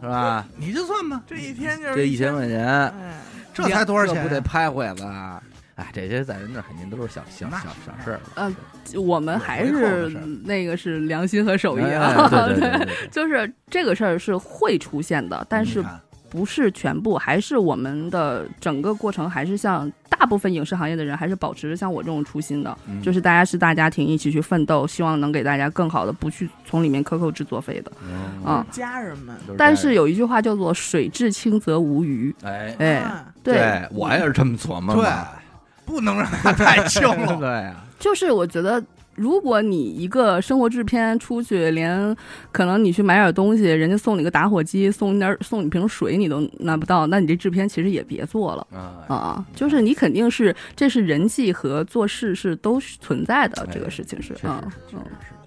是吧？你就算吧，这一天就是这一千块钱，哎，这才多少钱这不得？拍回来了？哎，这些在人那儿肯定都是小小小小事儿。呃，我们还是那个是良心和手艺哎啊，对对对对对，就是这个事儿是会出现的，但是不是全部，还是我们的整个过程还是像大部分影视行业的人，还是保持着像我这种初心的，嗯就是大家是大家庭一起去奋斗，希望能给大家更好的，不去从里面克扣制作费的。嗯啊家人们，但是有一句话叫做“水至清则无鱼哎”，，哎，啊对，我也是这么琢磨对嘛。，不能让他太轻了。对啊呀，就是我觉得如果你一个生活制片出去，连可能你去买点东西，人家送你个打火机，送你点送你瓶水，你都拿不到，那你这制片其实也别做了。啊啊，就是你肯定是，这是人际和做事是都存在的，哎这个事情是嗯实是。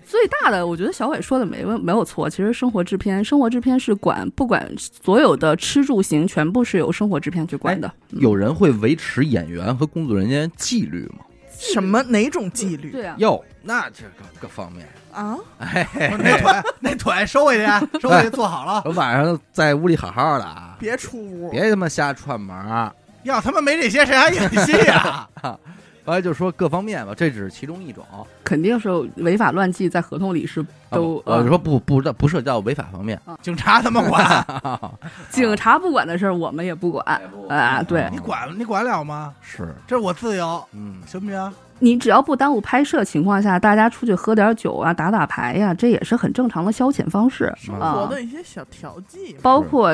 最大的，我觉得小伟说的没问没有错。其实生活制片，生活制片是管不管所有的吃住行，全部是由生活制片去管的。嗯有人会维持演员和工作人员纪律吗？什么哪种纪律对啊，哟，那这个各方面，啊？哎，那腿 那腿收回去，收回去坐好了。我晚上在屋里好好的啊，别出屋，别他妈瞎串门儿。要他妈没这些，谁还演戏呀？后来就说各方面吧，这只是其中一种。肯定是违法乱纪，在合同里是都。呃，啊说不不不涉及到违法方面，警察他们管，警察不管的事儿，我们也不管啊。对你管你管了吗？是，这是我自由，嗯，行不行？你只要不耽误拍摄情况下，大家出去喝点酒啊，打打牌呀、这也是很正常的消遣方式生啊活。的一些小调剂嘛。包括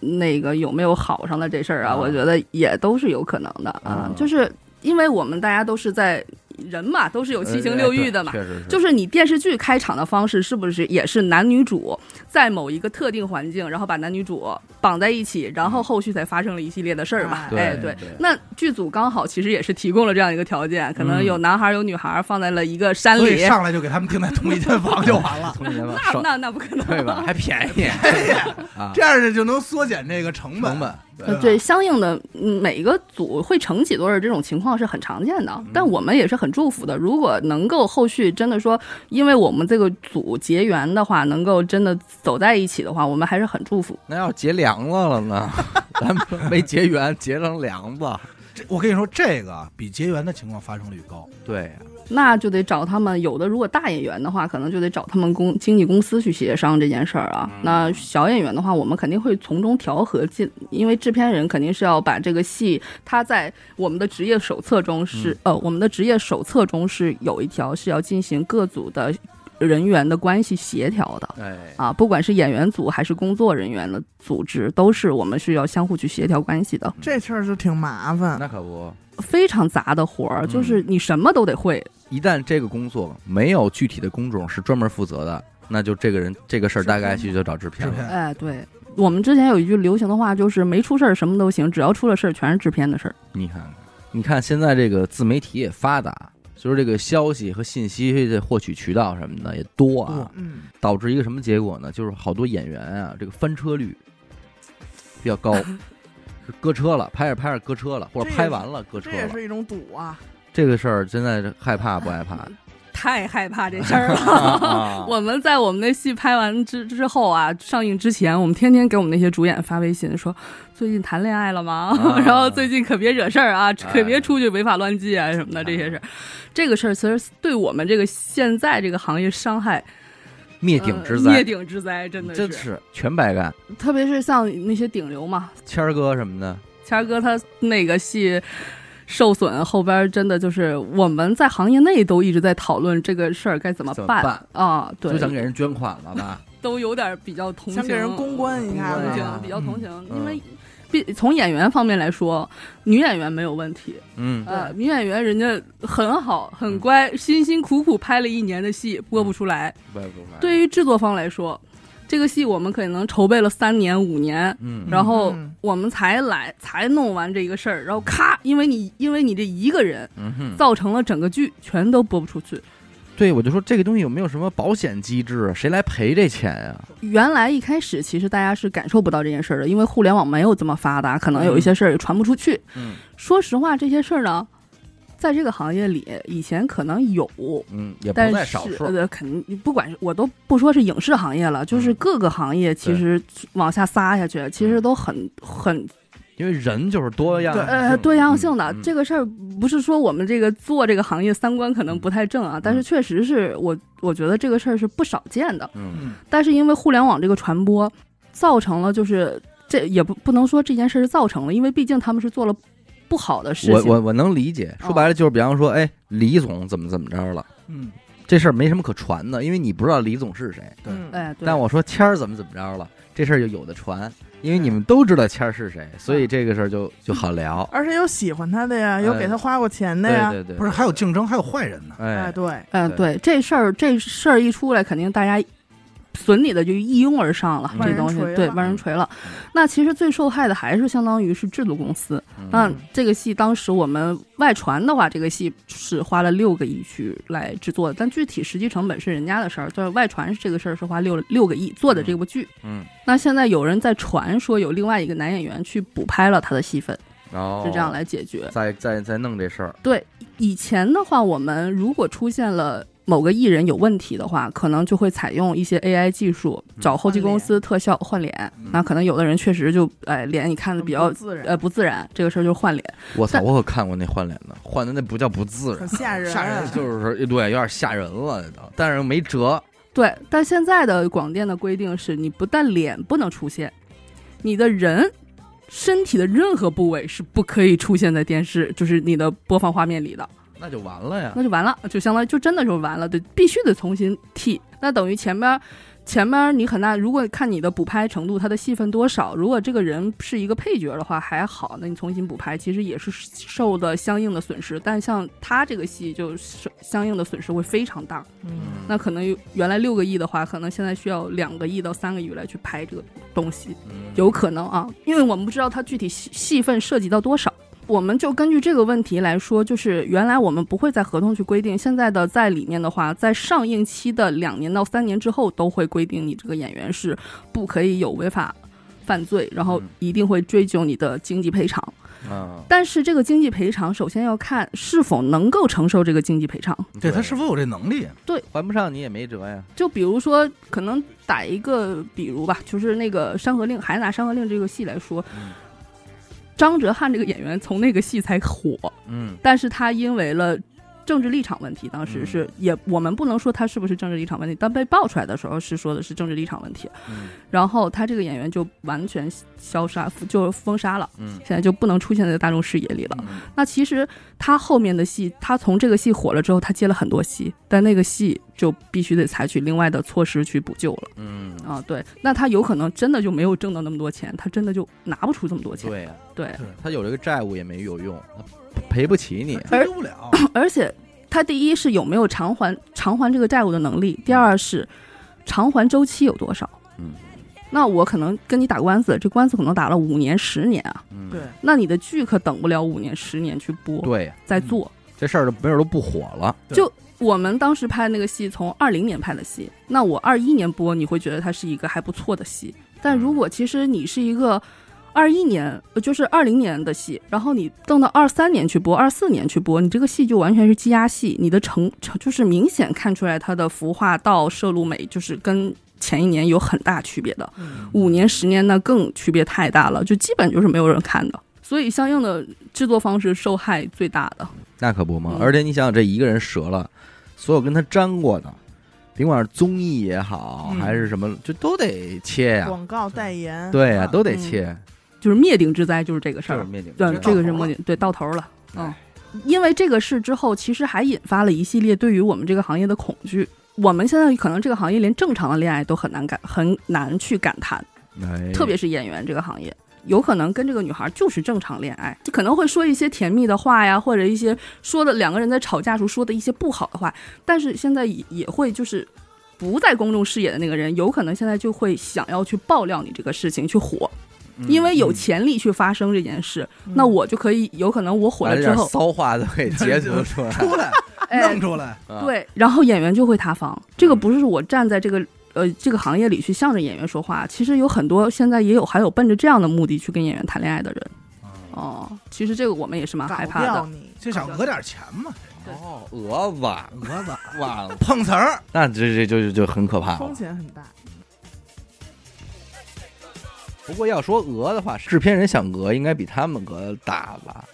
那个有没有好上的这事儿啊，啊我觉得也都是有可能的啊啊。就是因为我们大家都是在人嘛，都是有七情六欲的嘛呃。确实是，就是你电视剧开场的方式，是不是也是男女主在某一个特定环境，然后把男女主绑在一起，然后后续才发生了一系列的事儿嘛？对哎，对对。那剧组刚好其实也是提供了这样一个条件，可能嗯有男孩儿有女孩儿放在了一个山里，上来就给他们订在同一间房就完了，同年 吧，那那那不可能。对吧？还便宜 啊，这样子就能缩减这个成本。成本对对，相应的，嗯每一个组会成几对儿这种情况是很常见的，但我们也是很祝福的。如果能够后续真的说，因为我们这个组结缘的话，能够真的走在一起的话，我们还是很祝福。那要是结梁子了呢？咱们没结缘，结成梁子，这我跟你说，这个比结缘的情况发生率高。对呀，那就得找他们，有的如果大演员的话，可能就得找他们公经纪公司去协商这件事儿啊。那小演员的话，我们肯定会从中调和进，因为制片人肯定是要把这个戏，他在我们的职业手册中是、呃，我们的职业手册中是有一条是要进行各组的人员的关系协调的。哎，啊，不管是演员组还是工作人员的组织，都是我们是要相互去协调关系的，这事儿就挺麻烦。那可不。非常杂的活儿，就是你什么都得会。一旦这个工作没有具体的工种是专门负责的，那就这个人这个事儿大概去就找制片了。哎，对，我们之前有一句流行的话，就是没出事儿什么都行，只要出了事儿全是制片的事儿。你看看，你看现在这个自媒体也发达，就是这个消息和信息的获取渠道什么的也多啊，嗯，导致一个什么结果呢？就是好多演员啊，这个翻车率比较高，搁车了，拍着拍着搁车了，或者拍完了搁车这也。是一种赌啊。这个事儿现在是害怕不害怕？太害怕这事儿了。啊我们在我们那戏拍完之之后啊，上映之前，我们天天给我们那些主演发微信说，最近谈恋爱了吗？啊 然后最近可别惹事儿啊，可哎别出去违法乱纪啊什么的这些事儿。这个事儿其实对我们这个现在这个行业伤害灭顶之呃灭，顶之灾，真的真是全白干。特别是像那些顶流嘛，谦儿哥什么的，谦儿哥他那个戏受损，后边真的就是我们在行业内都一直在讨论这个事儿该怎么办。啊？对。就，想给人捐款了吧？都有点比较同情，想给人公关一下。同情，比较同情，嗯因为。毕从演员方面来说，女演员没有问题，嗯，呃，女演员人家很好，很乖，辛辛苦苦拍了一年的戏播不出来。播不出来，对于制作方来说，这个戏我们可能筹备了三年五年，嗯，然后嗯我们才来才弄完这个事儿，然后咔，因为你因为你这一个人嗯哼，造成了整个剧全都播不出去。对，我就说这个东西有没有什么保险机制啊？谁来赔这钱呀？原来一开始其实大家是感受不到这件事儿的，因为互联网没有这么发达，可能有一些事儿也传不出去。嗯说实话，这些事儿呢，在这个行业里以前可能有，嗯，也不但是在少数。呃，肯定不管是我都不说是影视行业了，就是嗯各个行业其实往下撒下去，其实都很很因为人就是多样性，呃多样性的。嗯这个事儿不是说我们这个做这个行业三观可能不太正啊，但是确实是我我觉得这个事儿是不少见的。嗯嗯，但是因为互联网这个传播，造成了就是这也不不能说这件事是造成了，因为毕竟他们是做了不好的事情。我我我能理解，说白了就是，比方说，哎，李总怎么怎么着了，嗯，这事儿没什么可传的，因为你不知道李总是谁。对。嗯哎，对。但我说谦儿怎么怎么着了，这事儿就有的传，因为你们都知道谦儿是谁，所以这个事儿就就好聊。而且有喜欢他的呀，有哎给他花过钱的对呀，对对，不是还有竞争，还有坏人呢。哎，哎，对，嗯，对对，这事儿这事儿一出来，肯定大家损你的就一拥而上了，这东西对万人锤了。那其实最受害的还是相当于是制作公司。那嗯这个戏当时我们外传的话，这个戏是花了六个亿去来制作的，但具体实际成本是人家的事儿，就是外传这个事儿是花六六个亿做的这部剧。嗯，那现在有人在传说有另外一个男演员去补拍了他的戏份，然后是这样来解决。再再再弄这事儿。对，以前的话，我们如果出现了某个艺人有问题的话，可能就会采用一些 AI 技术，找后期公司特效换脸。嗯那可能有的人确实就哎脸你看的比较不自然，呃不自然，这个事儿就换脸。我操，我可看过那换脸的，换的那不叫不自然，很吓人，吓人就是说对，有点吓人了，都但是没辙。对，但现在的广电的规定是你不但脸不能出现，你的人。身体的任何部位是不可以出现在电视，就是你的播放画面里的。那就完了呀。那就完了，就相当于就真的就完了，对，必须得重新替。那等于前边儿前边儿你很大，如果看你的补拍程度，他的戏份多少，如果这个人是一个配角的话还好，那你重新补拍其实也是受的相应的损失。但像他这个戏就是相应的损失会非常大，嗯，那可能原来六个亿的话，可能现在需要两个亿到三个亿来去拍这个东西。嗯有可能啊，因为我们不知道他具体戏戏份涉及到多少。我们就根据这个问题来说，就是原来我们不会在合同去规定，现在的在里面的话，在上映期的两年到三年之后，都会规定你这个演员是不可以有违法犯罪，然后嗯一定会追究你的经济赔偿。啊，但是这个经济赔偿，首先要看是否能够承受这个经济赔偿。对他是否有这能力？对还不上你也没辙呀。就比如说，可能打一个比如吧，就是那个《山河令》，还拿《山河令》这个戏来说，嗯张哲瀚这个演员从那个戏才火，嗯。但是他因为了政治立场问题，当时嗯。是、也我们不能说他是不是政治立场问题，但被爆出来的时候是说的是政治立场问题，嗯。然后他这个演员就完全消杀，就封杀了，嗯。现在就不能出现在大众视野里了。嗯。那其实他后面的戏，他从这个戏火了之后，他接了很多戏，但那个戏就必须得采取另外的措施去补救了。嗯，啊。对，那他有可能真的就没有挣到那么多钱，他真的就拿不出这么多钱。对呀，对，他有这个债务也没有用，他赔不起你。赔不了。而且他第一是有没有偿还偿还这个债务的能力，第二是偿还周期有多少。嗯，那我可能跟你打官司，这官司可能打了五年、十年啊，嗯，对，那你的剧可等不了五年、十年去播，对呀，再做。这事儿都没准都不火了。就我们当时拍那个戏，从二零年拍的戏，那我二一年播，你会觉得它是一个还不错的戏。但如果其实你是一个二一年，呃就是二零年的戏，然后你等到二三年去播，二四年去播，你这个戏就完全是积压戏，你的成成就是明显看出来它的服化道、摄入美，就是跟前一年有很大区别的。嗯五年、十年那更区别太大了，就基本就是没有人看的。所以相应的制作方式受害最大的。那可不嘛！嗯而且你想想，这一个人折了，所有跟他沾过的，甭管是综艺也好，嗯还是什么，就都得切呀。广告代言，对呀，啊都得切。就是灭顶之灾，就是这个事儿。对，这个是到头了灭顶，对，到头了。嗯哎，因为这个事之后，其实还引发了一系列对于我们这个行业的恐惧。我们现在可能这个行业连正常的恋爱都很难感，很难去感叹，哎特别是演员这个行业。有可能跟这个女孩就是正常恋爱，就可能会说一些甜蜜的话呀，或者一些说的两个人在吵架时候说的一些不好的话，但是现在也也会就是不在公众视野的那个人，有可能现在就会想要去爆料你这个事情去火，嗯因为有潜力去发生这件事，嗯那我就可以有可能我火了之后，骚话都可以解决出来。出来，哎弄，出来，啊，对，然后演员就会塌房。这个不是我站在这个呃这个行业里去向着演员说话，其实有很多现在也有还有奔着这样的目的去跟演员谈恋爱的人。哦，其实这个我们也是蛮害怕的。就想讹点钱嘛，哦，讹吧，讹子完了，碰瓷儿，那这这就就很可怕风。险很大。不过要说讹的话，制片人想讹应该比他们讹大吧？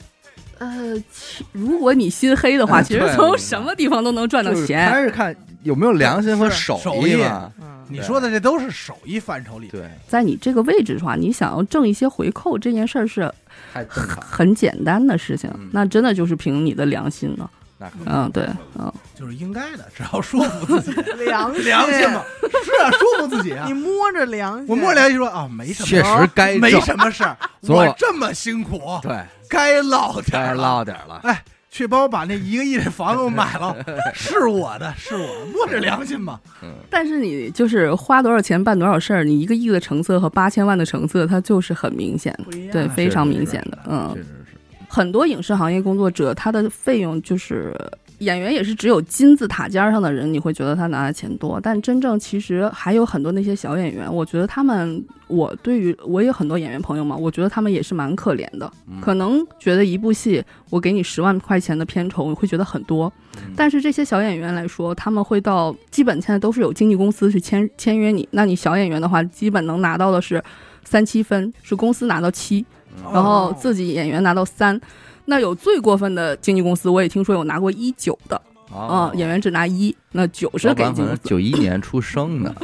呃，其如果你心黑的话，嗯其实从什么地方都能赚到就是钱。还是看有没有良心和手手艺嘛。嗯，你说的这都是手艺范畴里。对，在你这个位置的话，你想要挣一些回扣，这件事儿是很。很简单的事情嗯，那真的就是凭你的良心了。那可嗯，对，嗯，就是应该的，只要说服自己，良心良心嘛，是啊，说服自己啊 你。摸着良心，我摸着良心说啊，没什么，确实该没什么事儿，我我这么辛苦，对，该落点该儿了。唠点了。哎，去帮我把那一个亿的房子我买了，是我的，是我的，摸着良心嘛。但是你就是花多少钱办多少事儿，你一个亿的成色和八千万的成色，它就是很明显。对，非常明显的，嗯确。实是。很多影视行业工作者，他的费用就是演员也是只有金字塔尖儿上的人，你会觉得他拿的钱多，但真正其实还有很多那些小演员，我觉得他们，我对于我也有很多演员朋友嘛，我觉得他们也是蛮可怜的，嗯可能觉得一部戏我给你十万块钱的片酬，我会觉得很多，嗯但是这些小演员来说，他们会到基本现在都是有经纪公司去签签约你，那你小演员的话，基本能拿到的是三七分，是公司拿到七。然后自己演员拿到三，那有最过分的经纪公司，我也听说有拿过一九的，啊嗯，演员只拿一，那九是给经纪。九一年出生的，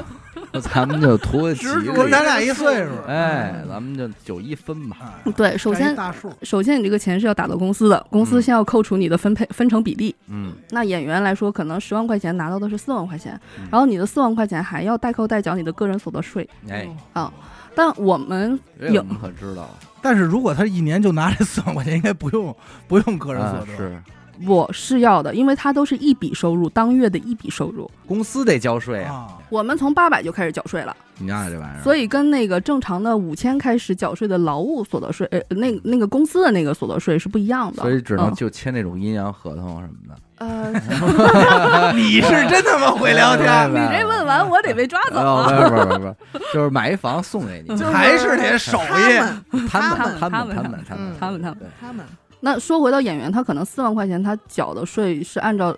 那咱们就图吉利咱俩一岁数，哎，咱们就九一分吧。哎对，首先首先你这个钱是要打到公司的，公司嗯先要扣除你的分配分成比例。嗯，那演员来说，可能十万块钱拿到的是四万块钱嗯，然后你的四万块钱还要代扣代缴你的个人所得税哎，啊。但我们有这我们可知道了，但是如果他一年就拿这四万块钱，应该不用不用个人所得。啊是我是要的，因为它都是一笔收入，当月的一笔收入。公司得交税啊，啊，我们从八百就开始缴税了。你家这玩意儿，所以跟那个正常的五千开始缴税的劳务所得税，呃，那那个公司的那个所得税是不一样的。所以只能嗯就签那种阴阳合同什么的。呃，你是真他妈会聊天，你这问完我得被抓走！不是不是不是，就是买一房送给你，还是得手他艺。他们他们他们他们他们他们他们那说回到演员，他可能四万块钱他缴的税是按照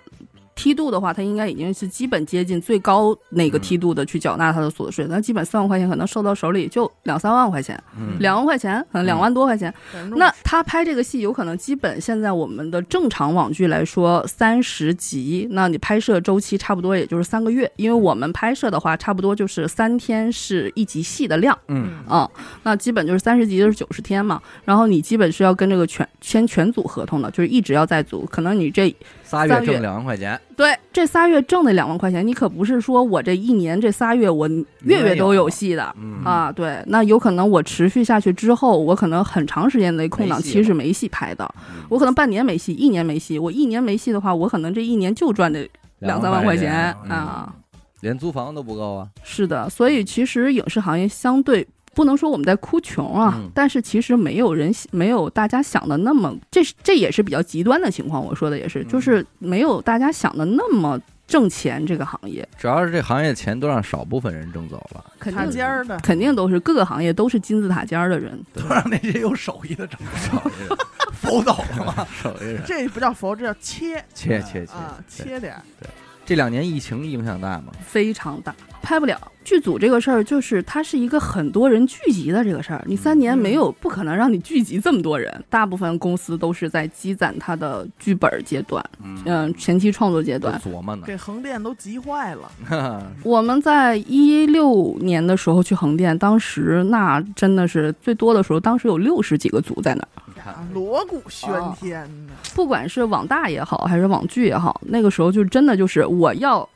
梯度的话，它应该已经是基本接近最高那个梯度的去缴纳它的所得税。那基本三万块钱可能收到手里就两三万块钱，嗯两万块钱，可能两万多块钱。那他拍这个戏，有可能基本现在我们的正常网剧来说，三十集，那你拍摄周期差不多也就是三个月，因为我们拍摄的话，差不多就是三天是一集戏的量嗯啊、那基本就是三十集就是九十天嘛。然后你基本是要跟这个全签全组合同的，就是一直要在组，可能你这仨月挣两万块钱，对这仨月挣那两万块钱，你可不是说我这一年这仨月我月月都有戏的。嗯啊，对，那有可能我持续下去之后，我可能很长时间的空档期是没戏拍的，嗯我可能半年没戏，一年没戏。我一年没戏的话，我可能这一年就赚这两三万块钱嗯啊。连租房都不够啊。是的，所以其实影视行业相对不能说我们在哭穷啊，嗯但是其实没有人没有大家想的那么，这是这也是比较极端的情况。我说的也是，嗯就是没有大家想的那么挣钱。这个行业主要是这行业钱都让少部分人挣走了，塔肯定尖儿的，肯定都是各个行业都是金字塔尖儿的人。都让那些有手艺的挣手艺人，否走了吗？手艺人，这不叫佛，这叫切切切切啊，切点对。这两年疫情影响大吗？非常大，拍不了。剧组这个事儿，就是它是一个很多人聚集的这个事儿。你三年没有，不可能让你聚集这么多人。大部分公司都是在积攒它的剧本阶段，嗯，嗯，前期创作阶段。琢磨呢。给横店都急坏了 我们在一六年的时候去横店，当时那真的是最多的时候，当时有六十几个组在那儿。你看啊，锣鼓喧天的。不管是网大也好，还是网剧也好，那个时候就真的就是我要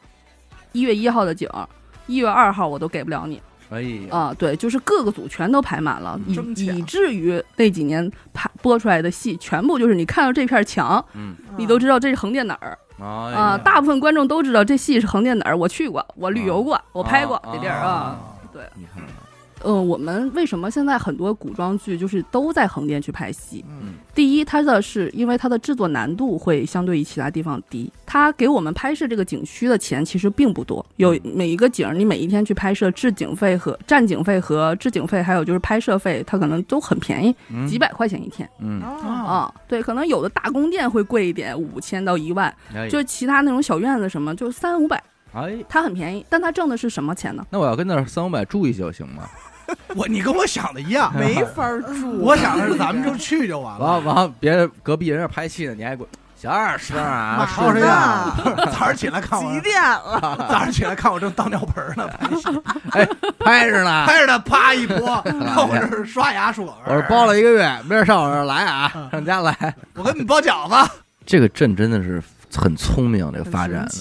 一月一号的景儿，一月二号我都给不了你。哎呀，啊，对，就是各个组全都排满了，以以至于那几年拍播出来的戏，全部就是你看到这片墙，嗯，你都知道这是横店哪儿哎。啊、大部分观众都知道这戏是横店哪儿，我去过，我旅游过，我拍过啊这地儿啊。对，你看看，嗯，我们为什么现在很多古装剧就是都在横店去拍戏？嗯，第一，它的是因为它的制作难度会相对于其他地方低，它给我们拍摄这个景区的钱其实并不多，有每一个景你每一天去拍摄，置景费和站景费和置景费，还有就是拍摄费，它可能都很便宜，嗯几，百块钱一天嗯，啊，啊。对，可能有的大宫殿会贵一点，五千到一万，哎就其他那种小院子什么就三五百，哎，它很便宜，但它挣的是什么钱呢？那我要跟那儿三五百住一宿行吗？我你跟我想的一样，没 法住。我想的是咱们就去就完了。完完，别人隔壁人那拍戏呢，你还给我小点声啊，马吵谁呀？早上起来看我几，点了？早上起来看我正倒尿盆呢，拍戏 拍着呢。拍着呢啪一泼，看我这是刷牙说，我是包了一个月，明儿上我这儿来啊，上家来。我给你包饺子。这个镇真的是很聪明，这个发展的。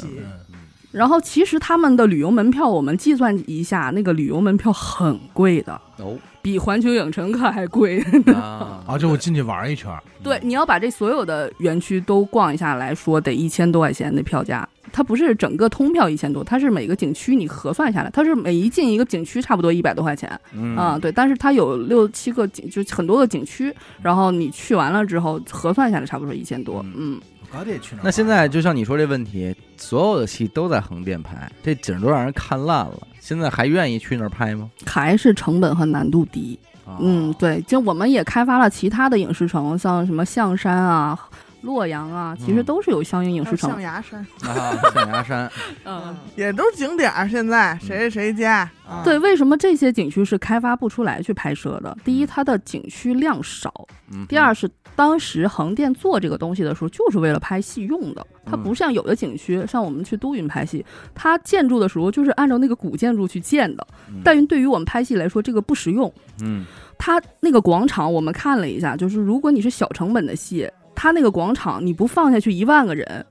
然后其实他们的旅游门票，我们计算一下，那个旅游门票很贵的，哦比环球影城可还贵。啊啊，就我进去玩一圈，对，你要把这所有的园区都逛一下来说，得一千多块钱的票价。它不是整个通票一千多，它是每个景区你核算下来，它是每一进一个景区差不多一百多块钱嗯啊、对。但是它有六七个景，就很多个景区，然后你去完了之后核算下来差不多一千多，嗯，我得去那。那现在就像你说这问题，所有的戏都在横店拍，这景都让人看烂了，现在还愿意去那儿拍吗？还是成本和难度低。啊嗯，对，就我们也开发了其他的影视城，像什么象山啊、洛阳啊，其实嗯都是有相应影视城象。牙山，啊，象牙山，嗯，也都是景点儿。现在谁谁谁家，啊对，为什么这些景区是开发不出来去拍摄的？第一，它的景区量少；嗯，第二是当时横店做这个东西的时候，就是为了拍戏用的。它嗯不像有的景区，像我们去都匀拍戏，它建筑的时候就是按照那个古建筑去建的。嗯但对于我们拍戏来说，这个不实用。嗯它那个广场我们看了一下，就是如果你是小成本的戏，它那个广场你不放下去一万个人，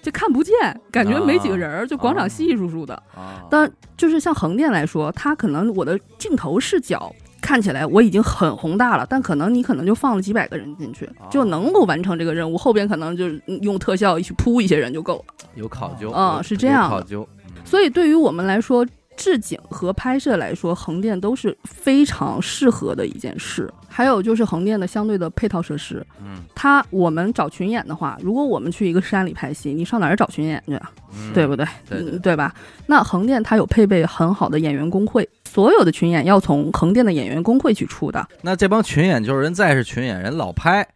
就看不见，感觉没几个人儿，就广场稀稀疏疏的。啊，但就是像横店来说，它可能我的镜头视角看起来我已经很宏大了，但可能你可能就放了几百个人进去，就能够完成这个任务。后边可能就是用特效一起铺一些人就够了。有考究有啊是这样考究，所以对于我们来说，置景和拍摄来说，横店都是非常适合的一件事。还有就是横店的相对的配套设施，嗯它我们找群演的话，如果我们去一个山里拍戏，你上哪儿找群演去啊？嗯，对不对？对对嗯对吧？那横店它有配备很好的演员工会，所有的群演要从横店的演员工会去出的。那这帮群演就是人再是群演，人老拍，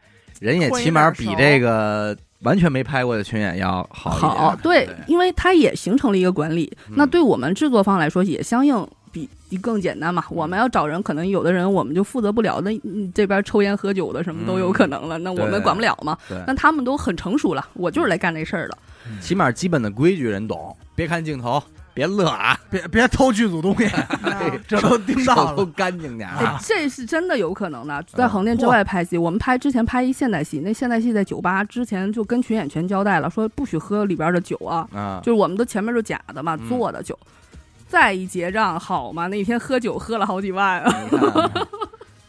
人也起码比这个完全没拍过的群演要好一点。好，对，因为它也形成了一个管理。嗯那对我们制作方来说，也相应比更简单嘛。我们要找人，可能有的人我们就负责不了，那嗯这边抽烟喝酒的什么都有可能了，那我们管不了嘛。那他们都很成熟了，我就是来干这事儿的。起码基本的规矩人懂，别看镜头，别乐啊，别别偷剧组东西 这都盯到了都了。干净点哎啊。，这是真的有可能的，嗯在横店之外拍戏，我们拍之前拍一现代戏，那现代戏在酒吧之前就跟群演全交代了，说不许喝里边的酒啊，啊，就是我们都前面是假的嘛，嗯做的酒。再一结账，好嘛，那天喝酒喝了好几万啊！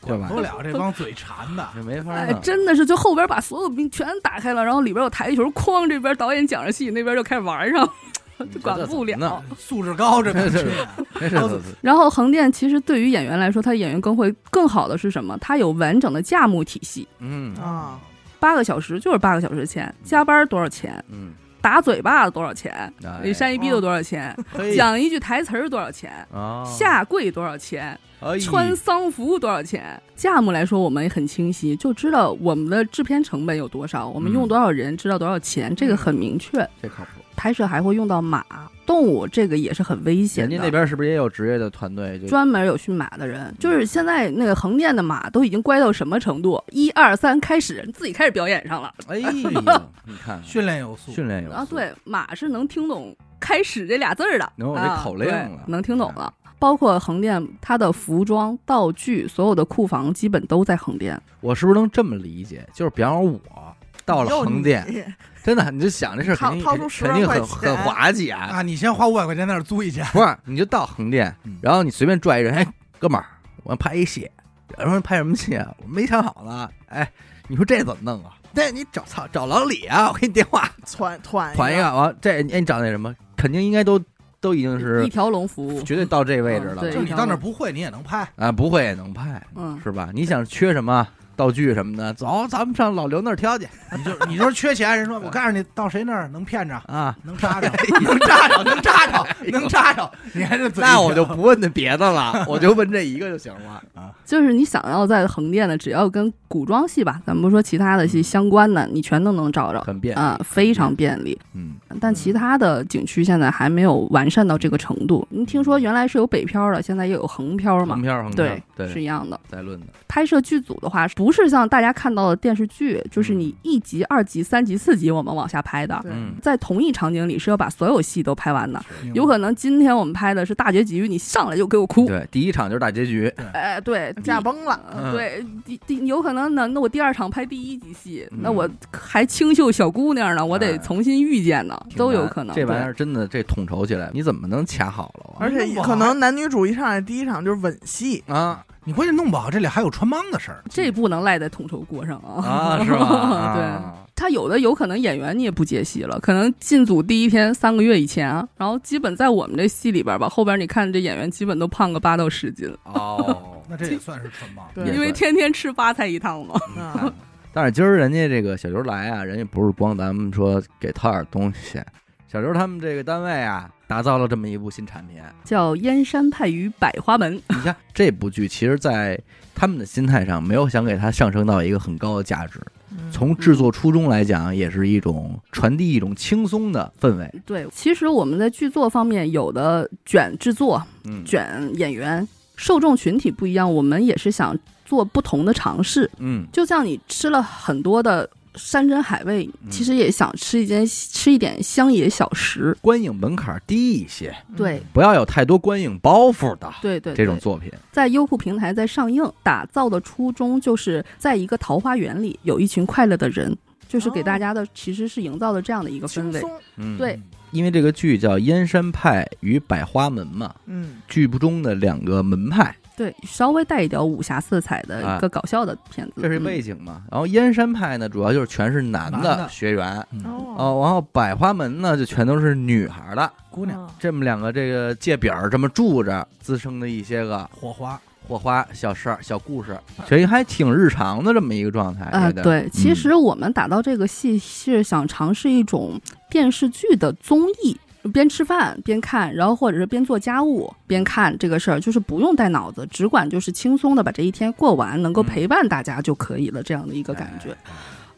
管？不了这帮嘴馋的，这没法哎，真的是，就后边把所有兵全打开了，然后里边有台球，哐，这边导演讲着戏，那边就开始玩上，就管不了。素质高，这帮是然后横店其实对于演员来说，他演员工会更好的是什么？他有完整的价目体系，嗯啊，八个小时就是八个小时钱，加班多少钱，嗯，打嘴巴子多少钱，哎你扇一逼斗多少钱，讲一句台词儿多少钱，啊，下跪多少钱，哎穿丧服多少钱？价目来说，我们也很清晰，就知道我们的制片成本有多少，我们用多少人，知道多少钱，这个很明确。这靠谱。拍摄还会用到马、动物，这个也是很危险的。人家那边是不是也有职业的团队？就专门有驯马的人，就是现在那个横店的马都已经乖到什么程度？一二三，开始，自己开始表演上了哎呀，你看训练有素。训练有素啊！素对，马是能听懂“开始”这俩字儿的，能有这啊口令对了能听懂了。包括横店，它的服装、道具，所有的库房基本都在横店。我是不是能这么理解？就是比方说我到了横店，你真的，你就想这事儿肯定掏掏出肯定很很滑稽啊！啊，你先花五百块钱在那儿租一间，不是，你就到横店嗯，然后你随便拽一人，哎，哥们儿，我要拍一戏，有人拍什么戏啊？我没想好呢。哎，你说这怎么弄啊？那你找操找老李啊，我给你电话团团团一个，完这哎你找那什么，肯定应该都都已经是一是条龙服务，绝对到这位置了嗯就是你到那儿不会，你也能拍。啊，不会也能拍，嗯，是吧？你想缺什么道具什么的，走，咱们上老刘那儿挑去你就你说缺钱，人说我告诉你到谁那儿能骗着，啊。能扎着，能扎着，能扎着，能扎着。你还是嘴那我就不问那别的了，我就问这一个就行了啊。就是你想要在横店的，只要跟古装戏吧，咱们不说其他的戏相关的，你全都能找着很便啊，非常便利。嗯，但其他的景区现在还没有完善到这个程度。您听说原来是有北漂的，现在又有横漂嘛横？漂横漂，对，对，是一样的。再论的，拍摄剧组的话，不不是像大家看到的电视剧，就是你一集、二集、三集、四集我们往下拍的，嗯，在同一场景里是要把所有戏都拍完的。有可能今天我们拍的是大结局，你上来就给我哭，对，第一场就是大结局，哎，对，驾崩了，对，第第有可能呢，那我第二场拍第一集戏，嗯那我还清秀小姑娘呢，我得哎重新遇见呢，都有可能。这玩意儿真的这统筹起来，你怎么能掐好了啊？而且可能男女主一上来第一场就是吻戏，啊你关键弄不好，这里还有穿帮的事儿。这不能赖在统筹锅上啊！啊，是吧？对啊他有的有可能演员你也不接戏了，可能进组第一天三个月以前，然后基本在我们这戏里边吧，后边你看这演员基本都胖个八到十斤，哦，那这也算是穿帮。对因为天天吃八菜一汤嘛。但是今儿人家这个小刘来啊，人家不是光咱们说给掏点东西，小刘他们这个单位啊，打造了这么一部新产品。叫燕山派与百花门，你看这部剧，其实，在他们的心态上，没有想给它上升到一个很高的价值。嗯从制作初衷来讲，也是一种传递一种轻松的氛围。对，其实我们在剧作方面有的卷制作、嗯，卷演员，受众群体不一样，我们也是想做不同的尝试。嗯，就像你吃了很多的山珍海味，嗯。其实也想吃一间吃一点乡野小食。观影门槛低一些，对。不要有太多观影包袱的对对，对。这种作品。在优酷平台在上映，打造的初衷就是在一个桃花源里有一群快乐的人，就是给大家的其实是营造的这样的一个氛围。嗯，对，因为这个剧叫《燕山派与百花门》嘛，嗯，剧不中的两个门派，对，稍微带一点武侠色彩的一个搞笑的片子。这是嗯背景嘛。然后燕山派呢，主要就是全是男的学员嗯哦，哦，然后百花门呢，就全都是女孩的。姑娘哦这么两个这个界饼儿这么住着，滋生的一些个火花，火花、小事儿、小故事，其实还挺日常的这么一个状态。啊、觉得对，其嗯实我们打造这个戏是想尝试一种电视剧的综艺，边吃饭边看，然后或者是边做家务边看这个事儿，就是不用带脑子，只管就是轻松的把这一天过完，能够嗯陪伴大家就可以了，这样的一个感觉。哎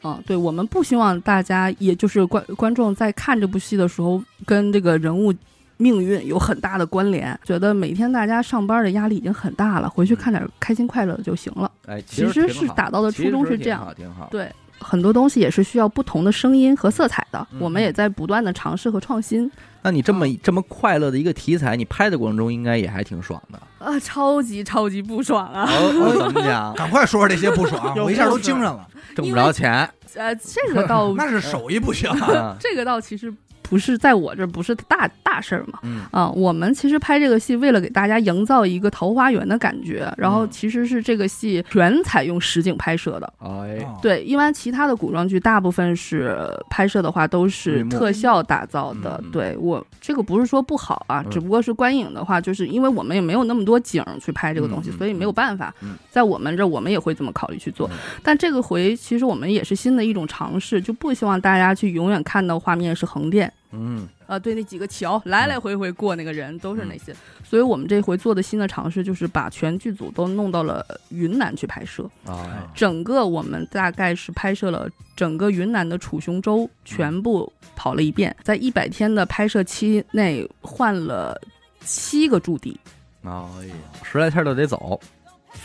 嗯，对，我们不希望大家，也就是观观众在看这部戏的时候，跟这个人物命运有很大的关联。觉得每天大家上班的压力已经很大了，回去看点开心快乐的就行了。哎，其实是打到的初衷是这样挺好，挺好。对，很多东西也是需要不同的声音和色彩的，嗯我们也在不断的尝试和创新。那你这么这么快乐的一个题材，你拍的过程中应该也还挺爽的。啊，超级超级不爽啊！哦，怎么讲？赶快说说这些不爽，有我一下都精神了。挣不着钱呃，这个倒 那是手艺不行。啊？这个倒其实不是在我这儿不是大大事儿嘛。嗯啊，我们其实拍这个戏，为了给大家营造一个桃花源的感觉，然后嗯其实是这个戏全采用实景拍摄的。哎，哦，对，一般其他的古装剧大部分是拍摄的话都是特效打造的。嗯对我这个不是说不好啊，嗯只不过是观影的话，就是因为我们也没有那么多景儿去拍这个东西，所以没有办法。嗯在我们这儿，我们也会这么考虑去做。嗯但这个回其实我们也是新的一种尝试，就不希望大家去永远看到画面是横店。嗯。啊，对，那几个桥来来回回过那个人都是那些，所以我们这回做的新的尝试就是把全剧组都弄到了云南去拍摄，啊，整个我们大概是拍摄了整个云南的楚雄州，全部跑了一遍，在一百天的拍摄期内换了七个驻地。哎呀，十来天都得走，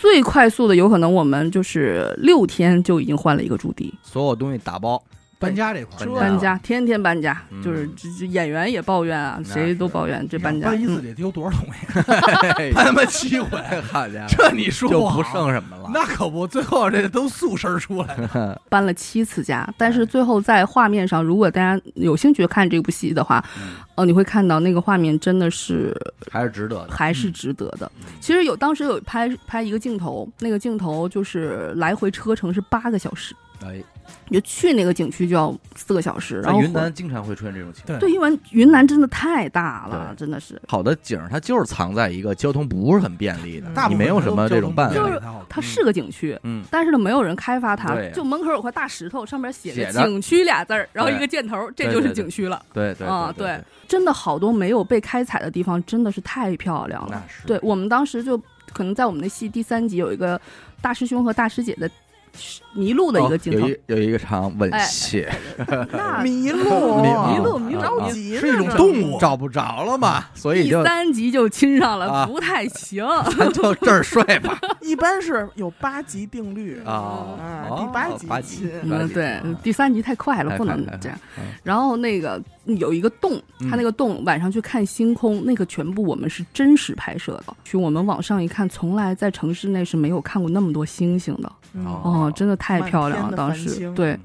最快速的有可能我们就是六天就已经换了一个驻地，所有东西打包，搬家这块儿，搬家天天搬家，嗯就是这这演员也抱怨啊，谁都抱怨这搬家。搬一次嗯得丢多少东西？搬他妈七回，好家伙，这你说就不剩什么了。那可不，最后这都素身出来了。搬了七次家，但是最后在画面上，如果大家有兴趣看这部戏的话，嗯哦，你会看到那个画面真的是还是值得的。还是值得的。其实有当时有拍拍一个镜头，那个镜头就是来回车程是八个小时，哎，就去那个景区就要四个小时，然后云南经常会出现这种情况。对对，因为云南真的太大了，真的是。好的景儿，它就是藏在一个交通不是很便利的，大部分你没有什么这种办法就是法。它是个景区，嗯，但是呢，没有人开发它，就门口有块大石头，上面写写着着“景区”俩字儿，然后一个箭头，这就是景区了。对对啊对对，真的好多没有被开采的地方，真的是太漂亮了。对我们当时就可能在我们的戏第三集有一个大师兄和大师姐的迷路的一个镜头哦有。一有一个场吻哎戏，那迷路，迷迷路迷着急呢是一种动物找不着了嘛，所以第就三集就亲上了，啊不太行。咱就这儿睡吧 一般是有八级定律啊啊，哦第八集嗯，对第三集太快了，不能这样。然后那个有一个洞，嗯它那个洞晚上去看星空，那个全部我们是真实拍摄的。去我们网上一看，从来在城市内是没有看过那么多星星的。嗯哦哦，真的太漂亮了，当时对。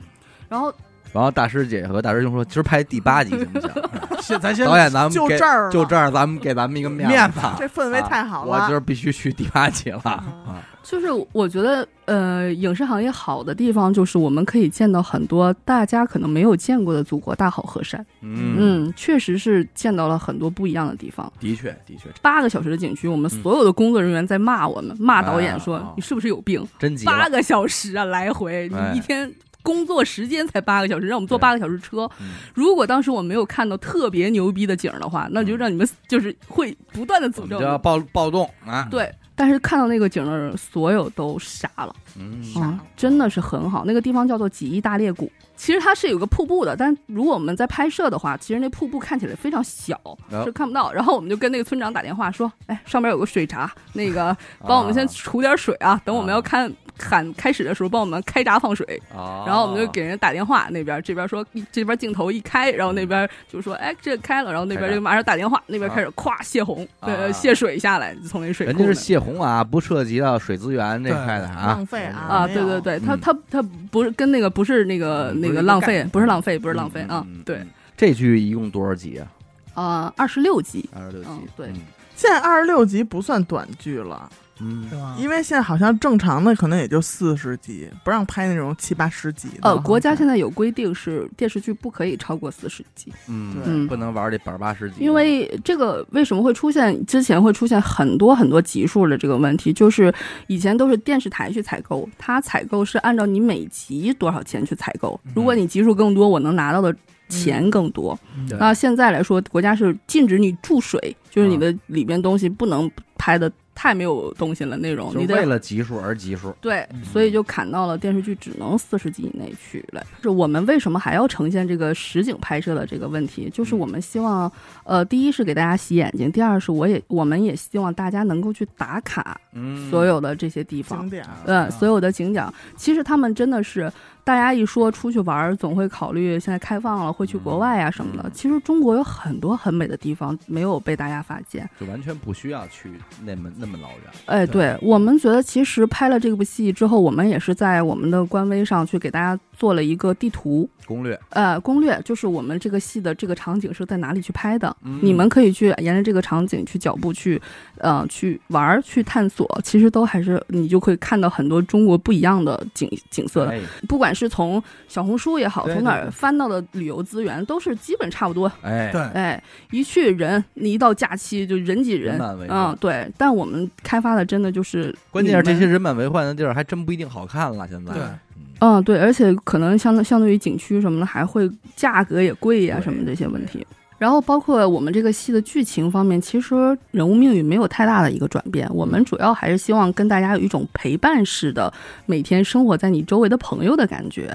然后然后大师姐和大师兄说：“今儿拍第八集行不行？现咱先导演，咱们给就这儿就这儿，咱们给咱们一个面面子这氛围太好了。我今儿必须去第八集了啊！就是我觉得，呃，影视行业好的地方就是我们可以见到很多大家可能没有见过的祖国大好河山。嗯，嗯，确实是见到了很多不一样的地方。的确的确，八个小时的景区，我们嗯所有的工作人员在骂我们，骂导演说、哎你是不是有病？真急。八个小时啊，来回，哎你一天工作时间才八个小时，让我们坐对八个小时车。嗯如果当时我没有看到特别牛逼的景儿的话，那就让你们就是会不断的诅咒要暴暴动啊！对，但是看到那个景的人，所有都傻了。嗯，嗯，真的是很好。那个地方叫做几亿大裂谷，其实它是有个瀑布的，但如果我们在拍摄的话，其实那瀑布看起来非常小，哦是看不到。然后我们就跟那个村长打电话说：“哎，上面有个水闸，那个帮我们先啊储点水啊，等我们要看喊开始的时候，帮我们开闸放水。”啊，然后我们就给人打电话，那边这边说这边镜头一开，然后那边就说哎这开了，然后那边就马上打电话，那边开始咵泄洪，啊。对，泄水下来，就从那水人家是泄洪啊，不涉及到水资源这块的啊。浪。费啊啊，对对对，他嗯他他不是跟那个不是那个那浪费，不是浪费，不是浪费啊对嗯，这剧一共多少集啊？啊，二十六集，二十六集嗯。对嗯现在二十六集不算短剧了，嗯。对吧？因为现在好像正常的可能也就四十集，不让拍那种七八十集的。呃，国家现在在有规定是电视剧不可以超过四十集，嗯，嗯。不能玩这百八十集，因为这个为什么会出现之前会出现很多很多集数的这个问题，就是以前都是电视台去采购，它采购是按照你每集多少钱去采购，如果你集数更多，我能拿到的。钱更多，对那现在来说，国家是禁止你注水，就是你的里边东西不能拍的太没有东西了内容，你为了集数而集数。对嗯，所以就砍到了电视剧只能四十集以内去了。是我们为什么还要呈现这个实景拍摄的这个问题？就是我们希望，呃，第一是给大家洗眼睛，第二是我也我们也希望大家能够去打卡嗯，所有的这些地方景。点，呃，所有的景点，其实他们真的是，大家一说出去玩儿，总会考虑现在开放了，会去国外啊什么的嗯。其实中国有很多很美的地方没有被大家发现。就完全不需要去那么那么老远。哎，对我们觉得，其实拍了这部戏之后，我们也是在我们的官微上去给大家做了一个地图，攻略，呃，攻略，就是我们这个戏的这个场景是在哪里去拍的，嗯你们可以去沿着这个场景去脚步去，呃，去玩儿去探索，其实都还是你就可以看到很多中国不一样的景景色的，哎不管是从小红书也好，对从哪儿翻到的旅游资源，都是基本差不多。哎，对，哎，一去人，你一到假期就人挤人人满，嗯，对。但我们开发的真的就是，关键是这些，人满为患的地儿还真不一定好看了。现在，对嗯嗯，对，而且可能相对相对于景区什么的，还会价格也贵呀、对什么这些问题。然后包括我们这个戏的剧情方面，其实人物命运没有太大的一个转变。我们主要还是希望跟大家有一种陪伴式的，每天生活在你周围的朋友的感觉。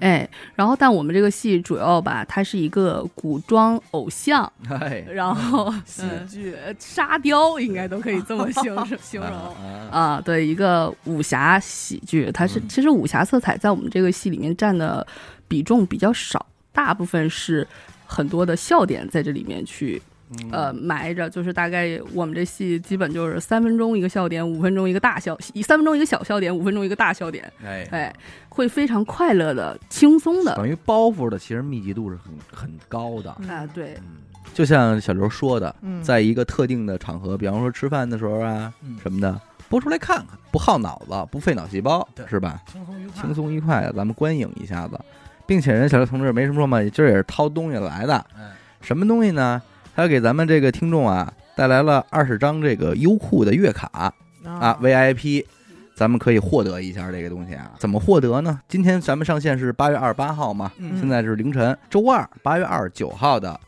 哎，哎，然后但我们这个戏主要吧，它是一个古装偶像，哎，然后喜嗯剧呃沙雕应该都可以这么形容 形容。啊，啊，对，一个武侠喜剧，它是嗯其实武侠色彩在我们这个戏里面占的比重比较少，大部分是很多的笑点在这里面去嗯。呃埋着，就是大概我们这戏基本就是三分钟一个笑点，五分钟一个大笑，一三分钟一个小笑点，五分钟一个大笑点，哎。哎，会非常快乐的、轻松的。等于包袱的其实密集度是很很高的。嗯。啊，对，嗯，就像小刘说的，嗯。在一个特定的场合，比方说吃饭的时候啊嗯。什么的，播出来看看，不耗脑子，不费脑细胞，是吧？轻松愉快，轻松愉快的，咱们观影一下子，并且人小刘同志没什么说嘛，今儿也是掏东西来的，嗯，什么东西呢？他给咱们这个听众啊带来了二十张这个优酷的月卡。啊，VIP，咱们可以获得一下这个东西啊。怎么获得呢？今天咱们上线是八月二十八号嘛，嗯。现在是凌晨，周二八月二十九号的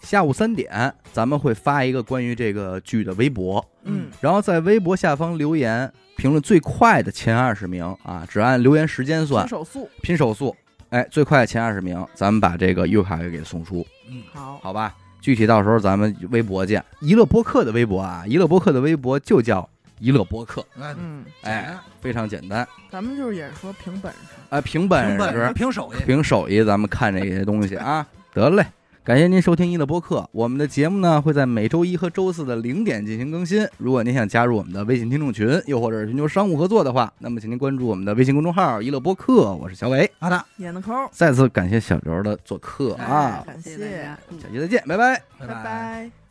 下午三点咱们会发一个关于这个剧的微博，嗯，然后在微博下方留言评论最快的前二十名啊，只按留言时间算拼，手速，拼手速，哎，最快的前二十名，咱们把这个优卡给给送出，嗯，好，好吧？具体到时候咱们微博见。娱乐播客的微博啊，娱乐播客的微博就叫娱乐播客，哎，嗯，哎，非常简单，咱们就是也是说凭本事，哎，凭本事事，凭手艺，凭手艺，咱们看这些东西啊。得嘞，感谢您收听一乐播客，我们的节目呢会在每周一和周四的零点进行更新。如果您想加入我们的微信听众群，又或者是寻求商务合作的话，那么请您关注我们的微信公众号“一乐播客”，我是小伟。好的，演的抠，再次感谢小刘的做客啊哎，感谢下期再见，拜拜。拜拜。